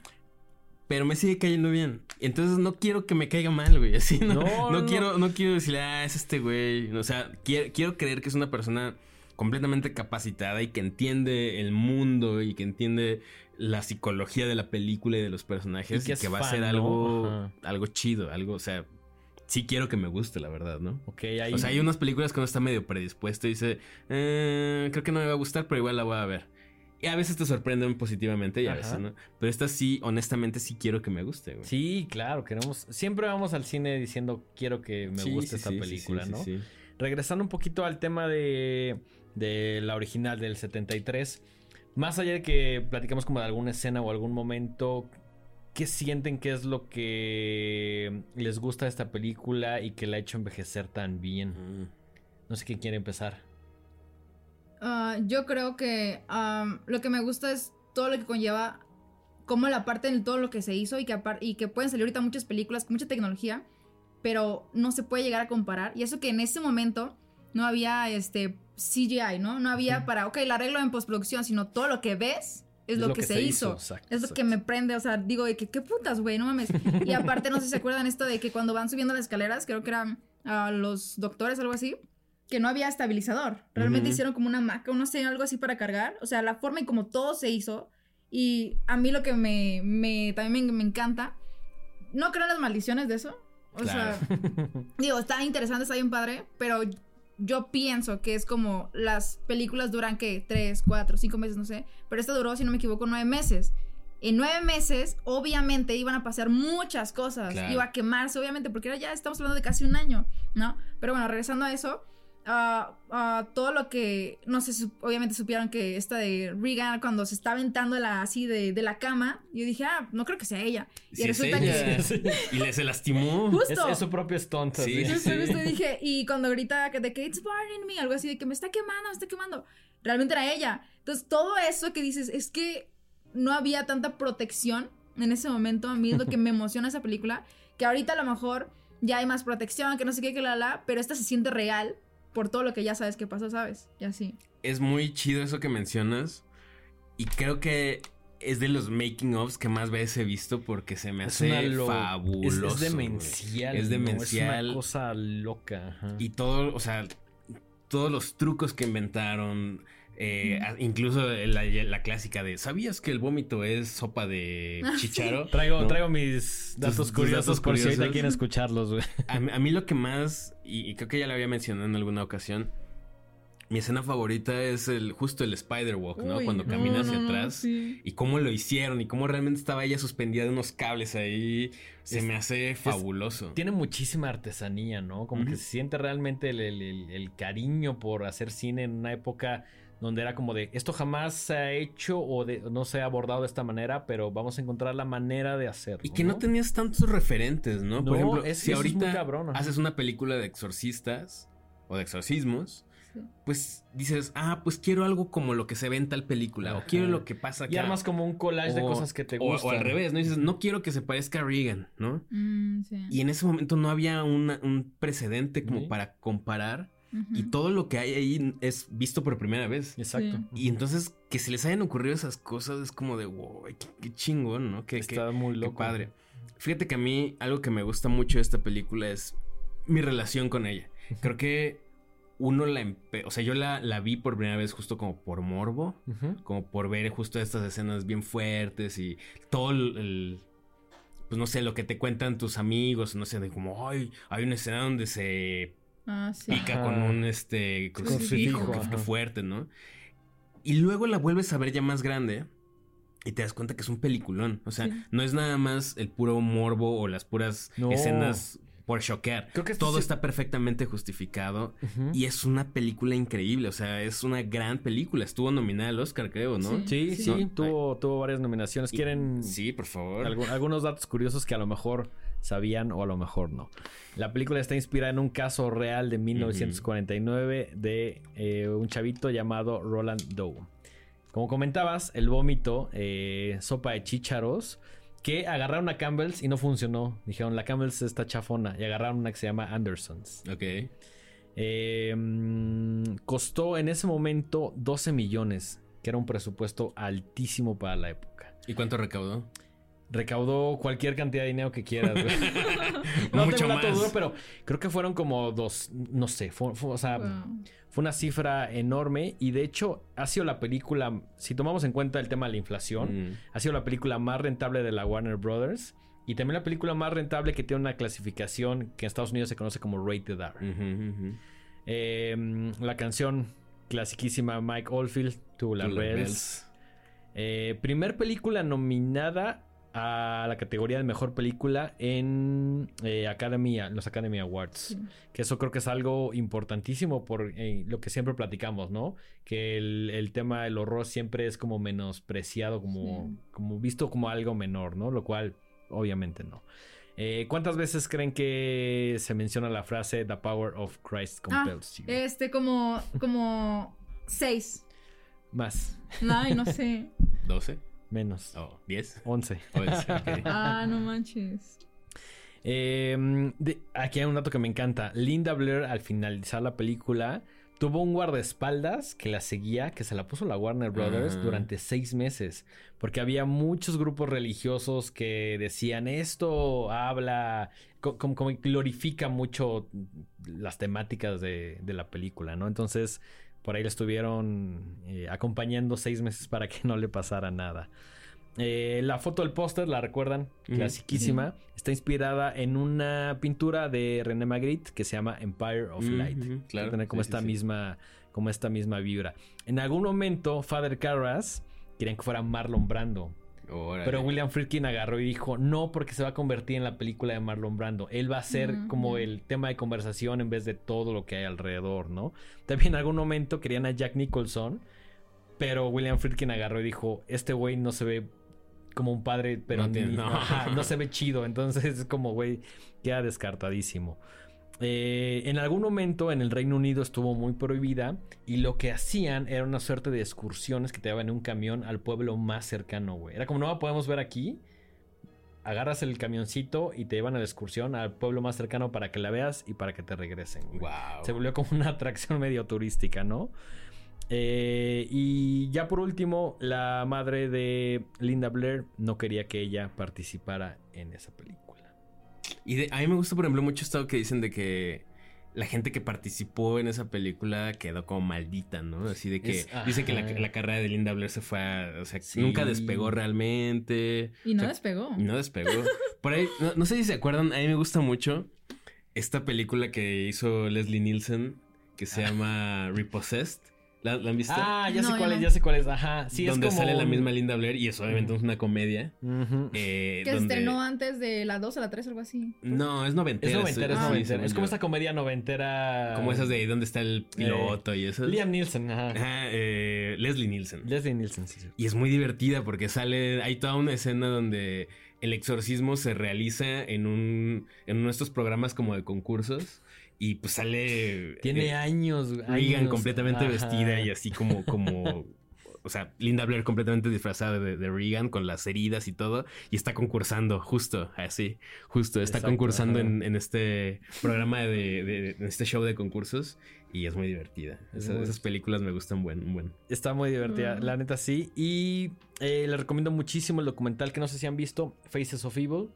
Pero me sigue cayendo bien. Entonces no quiero que me caiga mal, güey. Así no, No, no, no. quiero, no quiero decirle, ah, es este güey. O sea, quiero, quiero creer que es una persona completamente capacitada y que entiende el mundo y que entiende la psicología de la película y de los personajes. Y que Y es que va a ser algo, Ajá. algo chido, algo, o sea, sí quiero que me guste, la verdad, ¿no? Ok, ahí. O sea, hay unas películas que uno está medio predispuesto y dice, "Eh, creo que no me va a gustar, pero igual la voy a ver. Y a veces te sorprenden positivamente y a Ajá. veces no. Pero esta sí, honestamente, sí quiero que me guste, güey. Sí, claro, queremos. Siempre vamos al cine diciendo quiero que me Sí, guste sí, esta sí, película, ¿no? sí, sí. Regresando un poquito al tema de, de la original del 73. Más allá de que platicamos como de alguna escena o algún momento, ¿qué sienten que es lo que les gusta de esta película y que la ha hecho envejecer tan bien? Mm. No sé quién quiere empezar. Ah, yo creo que am, lo que me gusta es todo lo que conlleva, como la parte de todo lo que se hizo y que, y que pueden salir ahorita muchas películas con mucha tecnología, pero no se puede llegar a comparar. Y eso que en ese momento no había este CGI, ¿no? No había para, ok, la arreglo en postproducción, sino todo lo que ves es, lo, que, se, hizo. exacto, Es lo que exacto. me prende, o sea, digo de que qué putas, güey, no mames. Y aparte, no sé si se acuerdan esto de que cuando van subiendo las escaleras, creo que eran ah, los doctores, algo así, que no había estabilizador. Realmente Ujú. hicieron como una maca, no sé, algo así para cargar. O sea, la forma y como todo se hizo. Y a mí lo que me, me también me, me encanta, no creo en las maldiciones de eso. O Claro. sea, digo, está interesante, está bien padre, pero yo pienso que es como las películas duran que tres, cuatro, cinco meses, no sé, pero esta duró, si no me equivoco, nueve meses. En nueve meses, obviamente, iban a pasar muchas cosas. Claro. Iba a quemarse, obviamente, porque ahora ya estamos hablando de casi un año, ¿no? Pero bueno, regresando a eso, ah, ah, todo lo que, no sé, su- obviamente supieron que esta de Regan, cuando se está aventando la, así de, de la cama, yo dije, ah, no creo que sea ella. Y Sí, es resulta ella. que... Y le se lastimó. Justo. Es, es su propio stunt. Sí, así. Justo, justo, y dije, y cuando grita que de que it's burning me, algo así de que me está quemando, me está quemando, realmente era ella. Entonces, todo eso que dices, es que no había tanta protección en ese momento, a mí es lo que me emociona esa película, que ahorita a lo mejor ya hay más protección, que no sé qué, que la la, pero esta se siente real por todo lo que ya sabes que pasó, ¿sabes? Y así. Es muy chido eso que mencionas. Y creo que es de los making ofs que más veces he visto porque se me Es hace lo- fabuloso. Es, demencial. Es ¿no? demencial. Es una cosa loca. ajá. Y todo, o sea, todos los trucos que inventaron, Eh, incluso la, la clásica de ¿sabías que el vómito es sopa de chicharo? Traigo, No. traigo mis datos tus curiosos datos por si ahorita quieren escucharlos, güey. A, mí- a mí lo que más, y, y creo que ya lo había mencionado en alguna ocasión, mi escena favorita es el justo el spider walk, ¿no? Uy, Cuando no, camina hacia no, no, atrás. sí. Y cómo lo hicieron y cómo realmente estaba ella suspendida de unos cables ahí. Se Es- me hace fabuloso. Tiene muchísima artesanía, ¿no? Como que se siente realmente el, el- el- el cariño por hacer cine en una época donde era como de esto jamás se ha hecho o de, no se ha abordado de esta manera, pero vamos a encontrar la manera de hacerlo. Y que no tenías tantos referentes, ¿no? Por ejemplo, es- si eso es muy ahorita cabrón, haces una película de exorcistas o de exorcismos, pues dices, ah, pues quiero algo como lo que se ve en tal película, o quiero lo que pasa acá. Y armas como un collage de O- cosas que te o- gustan. O, al revés, ¿no? Dices, no quiero que se parezca a Reagan, ¿no? Mm, sí. Y en ese momento no había una- un precedente como Sí. para comparar. Y todo lo que hay ahí es visto por primera vez. Exacto. Sí. Y entonces que se les hayan ocurrido esas cosas es como de, wow, qué, qué chingón, ¿no? Qué, Está qué- muy qué loco. padre. Fíjate que a mí algo que me gusta mucho de esta película es mi relación con ella. Creo que uno la... empe- O sea, yo la, la vi por primera vez justo como por morbo. Como por ver justo estas escenas bien fuertes y todo el... el- pues no sé, lo que te cuentan tus amigos, no sé, de como, ay, hay una escena donde se Ah, sí. pica Ajá. con un este crucifijo, Crucifijo, que, fuerte, ¿no? Y luego la vuelves a ver ya más grande y te das cuenta que es un peliculón. O sea, Sí. no es nada más el puro morbo o las puras No. escenas por choquear. Creo que esto todo sí- está perfectamente justificado y es una película increíble. O sea, es una gran película. Estuvo nominada al Oscar, creo, ¿no? Sí, sí, Sí. No, tuvo, tuvo varias nominaciones. Y- ¿Quieren Sí, por favor. algu- algunos datos curiosos que a lo mejor sabían o a lo mejor no? La película está inspirada en un caso real de 1949 de eh, un chavito llamado Roland Doe. Como comentabas, el vómito, eh, sopa de chícharos, que agarraron a Campbell's y no funcionó. Dijeron, la Campbell's está chafona. Y agarraron una que se llama Anderson's. Ok. Eh, mm, costó en ese momento 12 millones, que era un presupuesto altísimo para la época. ¿Y cuánto recaudó? Recaudó cualquier cantidad de dinero que quieras, no Mucho tengo más. duro, pero creo que fueron como dos, no sé, fue, fue- o sea, Wow. fue una cifra enorme y de hecho ha sido la película, si tomamos en cuenta el tema de la inflación, Mm. ha sido la película más rentable de la Warner Brothers y también la película más rentable que tiene una clasificación que en Estados Unidos se conoce como Rated R. Eh, la canción clasiquísima Mike Oldfield, Tubular Tubular Bells. Bells. Eh, primer película nominada a la categoría de mejor película en eh, Academy, los Academy Awards. Sí. Que eso creo que es algo importantísimo por eh, lo que siempre platicamos, ¿no? Que el, el tema del horror siempre es como menospreciado, como, Sí. como visto como algo menor, ¿no? Lo cual obviamente no. Eh, ¿Cuántas veces creen que se menciona la frase The power of Christ Ah, compels you? este, como, como seis. Más, Ay, no sé. ¿12? Menos, ¿O 10? 11. Once, ok. Ah, no manches. Eh, de- aquí hay un dato que me encanta. Linda Blair, al finalizar la película, tuvo un guardaespaldas que la seguía, que se la puso la Warner Brothers Ah. durante seis meses. Porque había muchos grupos religiosos que decían esto habla, co- como, como glorifica mucho las temáticas de, de la película, ¿no? Entonces, por ahí le estuvieron eh, acompañando seis meses para que no le pasara nada. Eh, la foto del póster, ¿la recuerdan? Ujú. Clasiquísima. Está inspirada en una pintura de René Magritte que se llama Empire of Light. claro. Tiene como Sí, esta sí. misma como esta misma vibra. En algún momento Father Carras querían que fuera Marlon Brando, Órale. pero William Friedkin agarró y dijo, "No, porque se va a convertir en la película de Marlon Brando. Él va a ser Mm, como el tema de conversación en vez de todo lo que hay alrededor, ¿no?" También en algún momento querían a Jack Nicholson, pero William Friedkin agarró y dijo, "Este güey no se ve como un padre, pero No ni- no. ajá, no se ve chido, entonces es como, güey, queda descartadísimo. Eh, en algún momento en el Reino Unido estuvo muy prohibida y lo que hacían era una suerte de excursiones que te llevaban en un camión al pueblo más cercano, güey. Era como no la podemos ver aquí. Agarras el camioncito y te llevan a la excursión al pueblo más cercano para que la veas y para que te regresen. güey. Wow. Se volvió como una atracción medio turística, ¿no? Eh, y ya por último, la madre de Linda Blair no quería que ella participara en esa película. Y de- a mí me gusta, por ejemplo, mucho esto que dicen de que la gente que participó en esa película quedó como maldita, ¿no? Así de que Es- dicen que la, carrera de Linda Blair se fue a, o sea, Sí. nunca despegó realmente. Y no O sea, despegó. y no despegó. Por ahí, no, no sé si se acuerdan, a mí me gusta mucho esta película que hizo Leslie Nielsen que se llama Repossessed. ¿La, la han visto? Ah, ya No, sé cuál es, ya sé cuál es. Ajá. Sí, donde es como. sale la misma Linda Blair y es obviamente una comedia. Eh, Que se donde- estrenó antes de la 2 a la 3, algo así. No, es noventera. Es noventera, es Ah. noventera. Es como esta comedia noventera. Como esas de dónde está el piloto y esas. Liam Nielsen, ajá. Ajá, eh, Leslie Nielsen. Leslie Nielsen, sí, sí. Y es muy divertida porque sale, hay toda una escena donde el exorcismo se realiza en un, en uno de estos programas como de concursos y pues sale... Tiene eh, años. Regan años. completamente Ajá. vestida y así como, como, o sea, Linda Blair completamente disfrazada de, de Regan con las heridas y todo y está concursando justo así, justo, está Exacto, concursando en, en este programa de, de- en este show de concursos y es muy divertida. Es Esas, muy- esas películas me gustan buen, buen. Está muy divertida, Mm. la neta sí. Y eh, les recomiendo muchísimo el documental que no sé si han visto, Faces of Evil.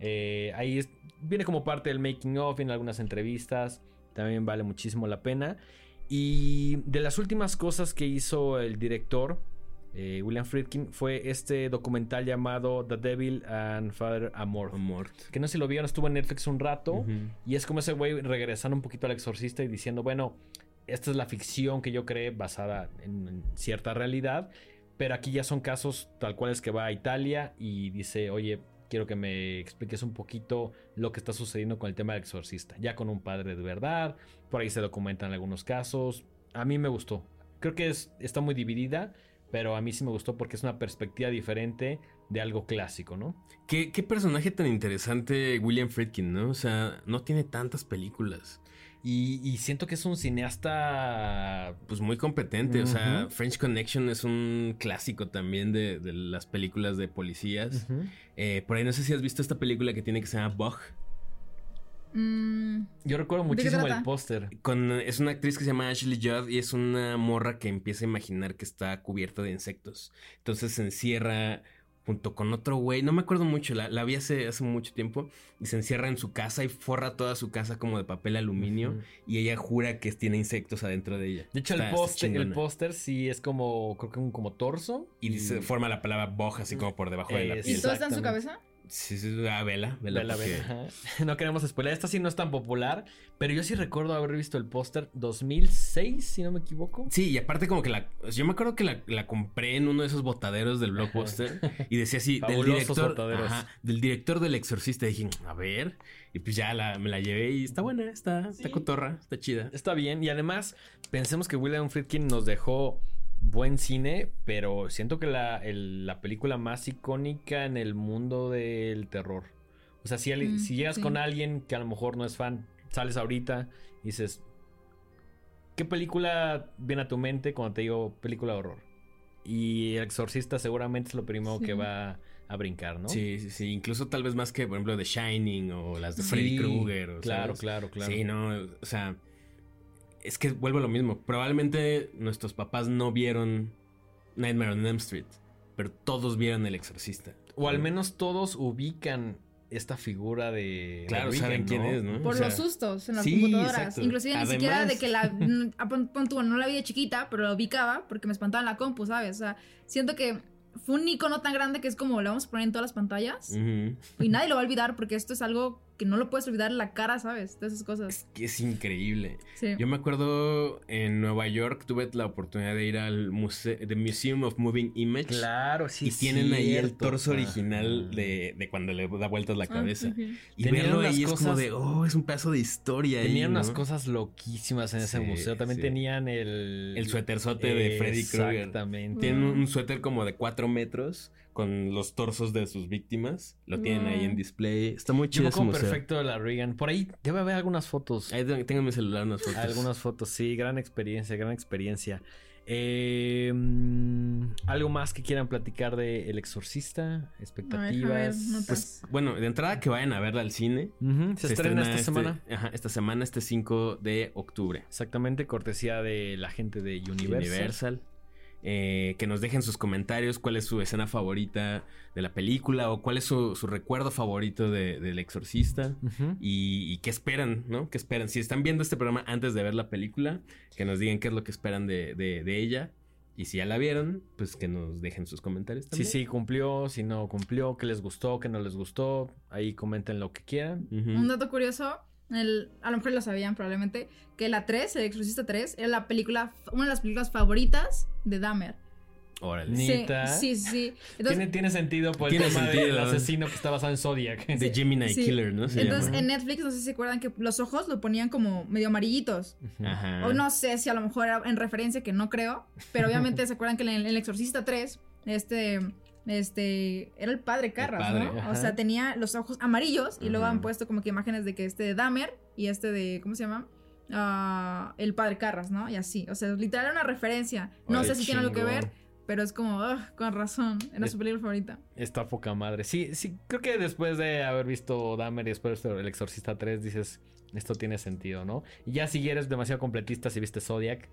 Eh, ahí es- viene como parte del making of en algunas entrevistas. También vale muchísimo la pena. Y de las últimas cosas que hizo el director, eh, William Friedkin, fue este documental llamado The Devil and Father Amor. Amor. Que no sé si lo vieron, estuvo en Netflix un rato. Y es como ese güey regresando un poquito al exorcista y diciendo, bueno, esta es la ficción que yo creé basada en, en cierta realidad, pero aquí ya son casos tal cual es que va a Italia y dice, oye, quiero que me expliques un poquito lo que está sucediendo con el tema del exorcista, ya con un padre de verdad, por ahí se documentan algunos casos, a mí me gustó, creo que es, está muy dividida, pero a mí sí me gustó porque es una perspectiva diferente de algo clásico, ¿no? ¿Qué, qué personaje tan interesante William Friedkin, ¿no? O sea, no tiene tantas películas. Y, y siento que es un cineasta Pues muy competente. O sea. French Connection es un clásico también de, de las películas de policías. Eh, por ahí no sé si has visto esta película que tiene que se llama Bug. Mm, Yo recuerdo ¿De qué muchísimo el póster. Con, es una actriz que se llama Ashley Judd y es una morra que empieza a imaginar que está cubierta de insectos. Entonces se encierra junto con otro güey, no me acuerdo mucho, la, la vi hace, hace mucho tiempo, y se encierra en su casa y forra toda su casa como de papel aluminio y ella jura que tiene insectos adentro de ella. De hecho, Está- el póster, el póster sí es como, creo que un como torso. Y dice, forma la palabra boj así como por debajo de la Es- ¿Y piel. todo está en su cabeza? Sí, sí, ah, vela, vela. Vela, porque- vela, ajá. No queremos spoiler. Esta sí no es tan popular. Pero yo sí recuerdo haber visto el póster 2006, si no me equivoco. Sí, y aparte como que la... Yo me acuerdo que la, la compré en uno de esos botaderos del blockbuster y decía así, del director, ajá, del director del exorcista. Dije, a ver, y pues ya la, me la llevé y está buena, está, está cotorra, está chida. Está bien. Y además, pensemos que William Friedkin nos dejó buen cine. Pero siento que la, el- la película más icónica en el mundo del terror. O sea, si, Mm, si llegas sí. con alguien que a lo mejor no es fan, sales ahorita y dices, ¿qué película viene a tu mente cuando te digo película de horror? Y El Exorcista seguramente es lo primero Sí. que va a brincar, ¿no? Sí, sí, sí. Incluso tal vez más que, por ejemplo, The Shining o las de Sí, Freddy Krueger. Claro, ¿sabes? claro, claro. Sí, no, o sea, es que vuelvo a lo mismo. Probablemente nuestros papás no vieron Nightmare on Elm Street, pero todos vieron El Exorcista. O al menos todos ubican esta figura de. Claro, de saben quién es, ¿no? Por O sea, los sustos en las sí, computadoras. exacto. Inclusive ni siquiera de que la... mm, a pon- pon tú, no la vi de chiquita, pero la ubicaba porque me espantaba en la compu, ¿sabes? O sea, siento que fue un icono tan grande que es como lo vamos a poner en todas las pantallas y nadie lo va a olvidar porque esto es algo que no lo puedes olvidar en la cara, ¿sabes? De esas cosas. Es que es increíble. Sí. Yo me acuerdo en Nueva York tuve la oportunidad de ir al museo, The Museum of Moving Image. Claro, sí. y tienen ahí el torso original de, de cuando le da vueltas la Ah, cabeza. ok. Y Tenían verlo ahí es como de, oh, es un pedazo de historia. ahí, Tenían unas cosas loquísimas en ese museo. También sí. tenían el. El suéterzote de Freddy Krueger. Exactamente. Tienen un, suéter como de 4 metros con los torsos de sus víctimas. Lo tienen ahí en Wow. display. Está muy Yo chido me ese acuerdo museo. perfecto de la Reagan. Por ahí debe haber algunas fotos. Ahí tengo en mi celular unas fotos. Algunas fotos, sí. Gran experiencia, gran experiencia. Eh, mm, ¿Algo más que quieran platicar de El Exorcista? ¿Expectativas? Pues bueno, de entrada que vayan a verla al cine. Se, estrena esta este- semana. Ajá, esta semana, este 5 de octubre. Exactamente, cortesía de la gente de Universal. Universal. Eh, que nos dejen sus comentarios cuál es su escena favorita de la película o cuál es su, su recuerdo favorito de- del exorcista y, y qué esperan, ¿no? ¿Qué esperan? Si están viendo este programa antes de ver la película, que nos digan qué es lo que esperan de, de- de ella. Y si ya la vieron, pues que nos dejen sus comentarios Si también. sí cumplió, si no cumplió, qué les gustó, qué no les gustó. Ahí comenten lo que quieran. Un dato curioso, el, a lo mejor lo sabían probablemente, que la 3, El Exorcista 3, era la película, una de las películas favoritas de Dahmer. Órale. Sí. Sí, sí. Entonces, tiene, tiene sentido por el Tiene tema sentido. del asesino que está basado en Zodiac. The Gemini Sí. Killer, ¿no? Se entonces llama. en Netflix, no sé si se acuerdan que los ojos lo ponían como medio amarillitos. Ajá. O no sé si a lo mejor era en referencia, que no creo. Pero obviamente se acuerdan que en el, El Exorcista 3, este, este, era el padre Carras, padre, ¿no? ajá. O sea, tenía los ojos amarillos y luego han puesto como que imágenes de que este de Dahmer y este de, ¿cómo se llama? Ah, el padre Carras, ¿no? Y así. O sea, literal era una referencia. No sé si tiene algo que ver, pero es como, "Ugh, con razón. Era Es- su película favorita. Está poca madre. Sí, sí, creo que después de haber visto Dahmer y después de El Exorcista 3, dices, esto tiene sentido, ¿no? Y ya si eres demasiado completista, si viste Zodiac,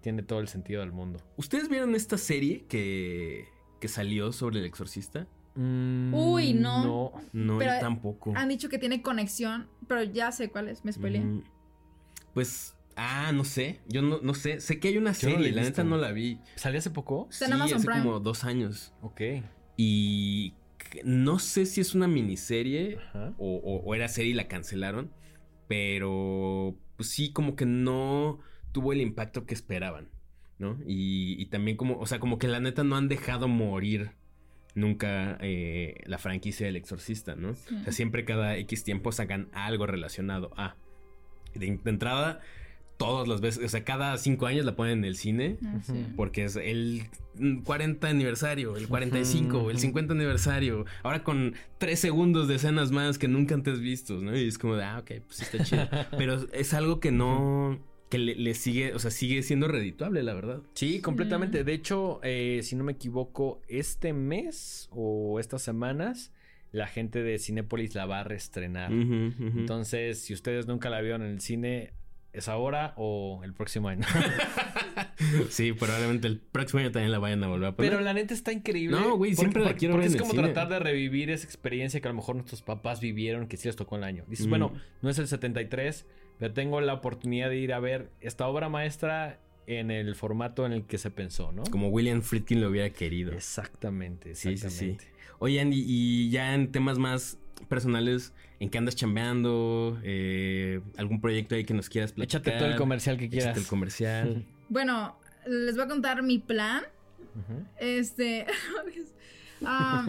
tiene todo el sentido del mundo. ¿Ustedes vieron esta serie que, que salió sobre el exorcista? Mm, Uy, no. No. No, Pero- yo tampoco. Han dicho que tiene conexión, pero ya sé cuál es, me spoileé. Mm, Pues, ah, no sé. Yo no, no sé. Sé que hay una Yo no la serie, neta no la vi. ¿Salió hace poco? Sí, hace Prime. como dos años. Ok. Y no sé si es una miniserie o- o era serie y la cancelaron. Pero pues sí, como que no tuvo el impacto que esperaban, ¿no? Y, y también como, o sea, como que la neta no han dejado morir nunca eh, la franquicia del exorcista, ¿no? Sí. O sea, siempre cada X tiempo sacan algo relacionado a... De, de entrada, todas las veces, o sea, cada cinco años la ponen en el cine. Ah, sí. Porque es el 40 aniversario, el 45, Ujú, el ujú. 50 aniversario. Ahora con tres segundos de escenas más que nunca antes vistos, ¿no? Y es como de, ah, ok, pues sí está chido. Pero es algo que no. Que le, le sigue, o sea, sigue siendo redituable, la verdad. Sí, completamente. De hecho, eh, si no me equivoco, este mes o estas semanas, la gente de Cinépolis la va a reestrenar. Entonces, si ustedes nunca la vieron en el cine, ¿es ahora o el próximo año? sí, probablemente el próximo año también la vayan a volver a poner. Pero la neta está increíble. No, güey, Porque- siempre la porque- quiero porque ver es en el como cine. tratar de revivir esa experiencia que a lo mejor nuestros papás vivieron, que sí les tocó el año. Dices, Mm. bueno, no es el 73, pero tengo la oportunidad de ir a ver esta obra maestra en el formato en el que se pensó, ¿no? Como William Friedkin lo hubiera querido. Exactamente, Sí, sí. Oye, Andy, y ya en temas más personales, ¿en qué andas chambeando? Eh, ¿Algún proyecto ahí que nos quieras platicar? Échate todo el comercial que quieras. Échate el comercial. Bueno, les voy a contar mi plan. Ujú. Este. ah,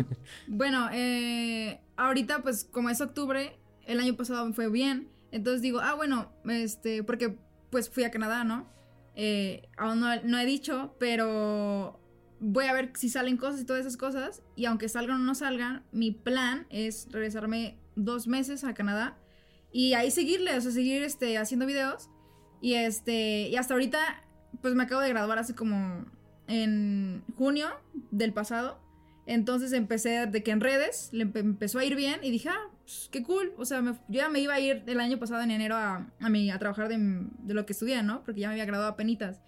bueno, eh, ahorita, pues, como es octubre, el año pasado me fue bien. Entonces digo, ah, bueno, este, porque pues fui a Canadá, ¿no? Eh, aún no, no he dicho, pero voy a ver si salen cosas y todas esas cosas. Y aunque salgan o no salgan, mi plan es regresarme dos meses a Canadá y ahí seguirle, o sea, seguir este, haciendo videos. Y este, y hasta ahorita, pues me acabo de graduar hace como en junio del pasado. Entonces empecé de que en redes le empe- empezó a ir bien y dije, ah, pues, qué cool. O sea, me- yo ya me iba a ir el año pasado en enero a, a, mi- a trabajar de, de lo que estudié, ¿no? Porque ya me había graduado a penitas.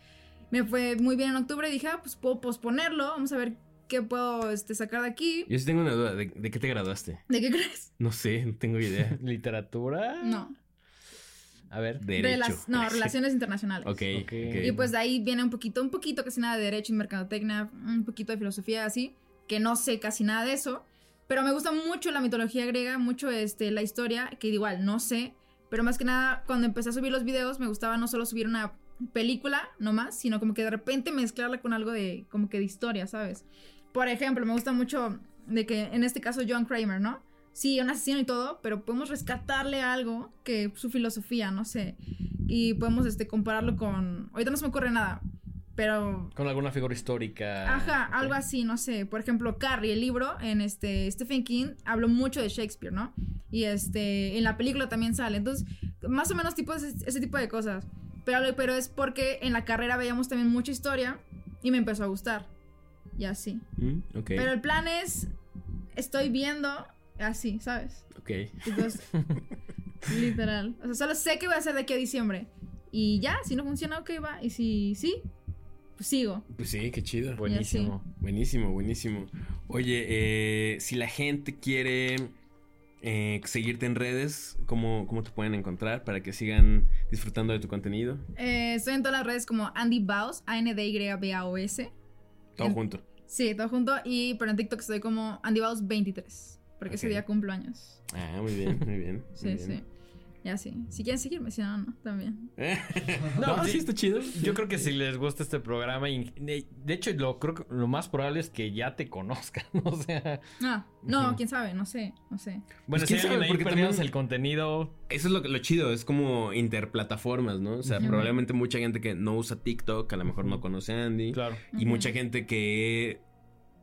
Me fue muy bien en octubre y dije, ah, pues puedo posponerlo. Vamos a ver qué puedo este, sacar de aquí. Yo sí tengo una duda. ¿De, de qué te graduaste? ¿De qué crees? No sé, no tengo idea. ¿Literatura? No. A ver. Derecho. No, relaciones internacionales. Ok, Ok. ok. Y pues de ahí viene un poquito, un poquito casi nada de derecho y mercadotecnia, un poquito de filosofía así, que no sé casi nada de eso, pero me gusta mucho la mitología griega, mucho este, la historia, que igual no sé, pero más que nada cuando empecé a subir los videos me gustaba no solo subir una película nomás, sino como que de repente mezclarla con algo de, como que de historia, ¿sabes? Por ejemplo, me gusta mucho de que en este caso John Kramer, ¿no? Sí, un asesino y todo, pero podemos rescatarle algo que su filosofía, no sé. Y podemos este, compararlo con... Ahorita no se me ocurre nada, pero... Con alguna figura histórica. Ajá, algo así, no sé. Por ejemplo, Carrie, el libro, en este Stephen King, habló mucho de Shakespeare, ¿no? Y este, en la película también sale. Entonces, más o menos tipo ese, ese tipo de cosas. Pero, pero es porque en la carrera veíamos también mucha historia y me empezó a gustar. Y así. Mm, ok. Pero el plan es, estoy viendo así, ¿sabes? Ok. Entonces, literal. O sea, solo sé que voy a hacer de aquí a diciembre. Y ya, si no funciona, ok, va. Y si sí, pues sigo. Pues sí, qué chido. Buenísimo. Buenísimo, buenísimo. Oye, eh, si la gente quiere eh, seguirte en redes, ¿cómo, ¿cómo te pueden encontrar para que sigan disfrutando de tu contenido? Eh, estoy en todas las redes como Andy Baus, A-N-D-Y-B-A-O-S. Todo junto. Sí, todo junto. Y pero en TikTok estoy como Andy Baus 23. Porque ese día cumplo años. Ah, muy bien, muy bien. Sí, muy sí. Ya sí. Si quieren seguirme, si no, no, también. no, No, sí, está chido. Yo creo que si les gusta este programa, y de de hecho, lo creo que lo más probable es que ya te conozcan. O sea, Ah, no, quién sabe, no sé, no sé. bueno, Pues, si quién sabe, alguien ahí también- el contenido. Eso es lo, lo chido, es como interplataformas, ¿no? O sea, probablemente mucha gente que no usa TikTok, a lo mejor no conoce a Andy. Claro. Y mucha gente que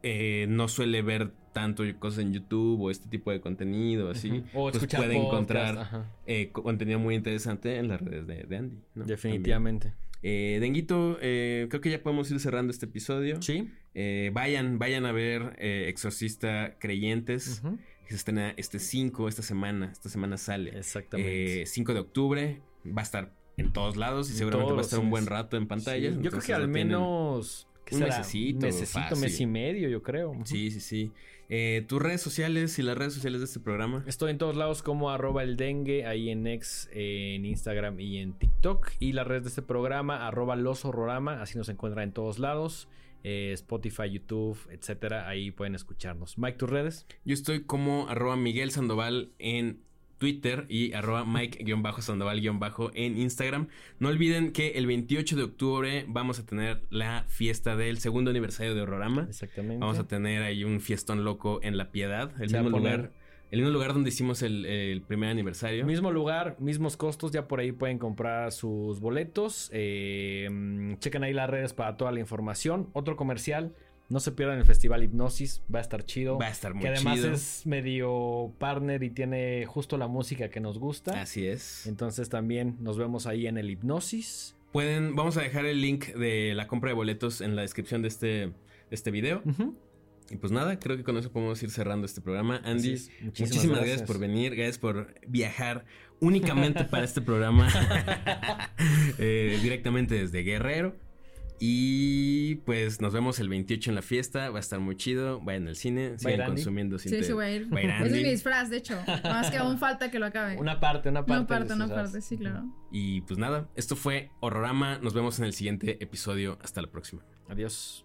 eh, no suele ver tanto cosas en YouTube o este tipo de contenido, así. Ujú. O pues puede encontrar eh, co- contenido muy interesante en las redes de, de Andy. ¿no? Definitivamente. También. Eh, Denguito, eh, creo que ya podemos ir cerrando este episodio. Sí. Eh, vayan, vayan a ver eh, Exorcista Creyentes, Ujú. que se estrena este 5, esta semana. Esta semana sale. Exactamente. Eh, 5 de octubre. Va a estar en todos lados y En seguramente va a estar un buen rato en pantalla. Sí, Yo creo que al menos. ¿qué un mesecito, mesecito, mes y medio, yo creo. Sí, sí, sí. Eh, Tus redes sociales y las redes sociales de este programa. Estoy en todos lados como arroba el dengue, ahí en X, en Instagram y en TikTok. Y las redes de este programa, arroba los horrorama, así nos encuentra en todos lados. Eh, Spotify, YouTube, etcétera. Ahí pueden escucharnos. Mike, tus redes. Yo estoy como arroba Miguel Sandoval en Twitter y arroba Mike-Sandoval- en Instagram. No olviden que el 28 de octubre vamos a tener la fiesta del segundo aniversario de Horrorama. Exactamente. Vamos a tener ahí un fiestón loco en La Piedad, el Se mismo lugar, el mismo lugar donde hicimos el, el primer aniversario. Mismo lugar, mismos costos, ya por ahí pueden comprar sus boletos. Eh, chequen ahí las redes para toda la información. Otro comercial, no se pierdan el Festival Hipnosis, va a estar chido. Va a estar muy que además chido. es medio partner y tiene justo la música que nos gusta. Así es. Entonces también nos vemos ahí en el Hipnosis. Pueden, vamos a dejar el link de la compra de boletos en la descripción de este, de este video. Y pues nada, creo que con eso podemos ir cerrando este programa. Andy, es. muchísimas, gracias. por venir, gracias por viajar únicamente para este programa eh, directamente desde Guerrero. Y pues nos vemos el 28 en la fiesta, va a estar muy chido, vayan al cine, sigan consumiendo sin Sí, sí, voy a ir. Va a ir Ese es mi disfraz, de hecho. Más que aún falta que lo acabe. Una parte, una parte. Una parte, una parte, sí, claro. Y pues nada, esto fue Horrorama, nos vemos en el siguiente episodio, hasta la próxima. Adiós.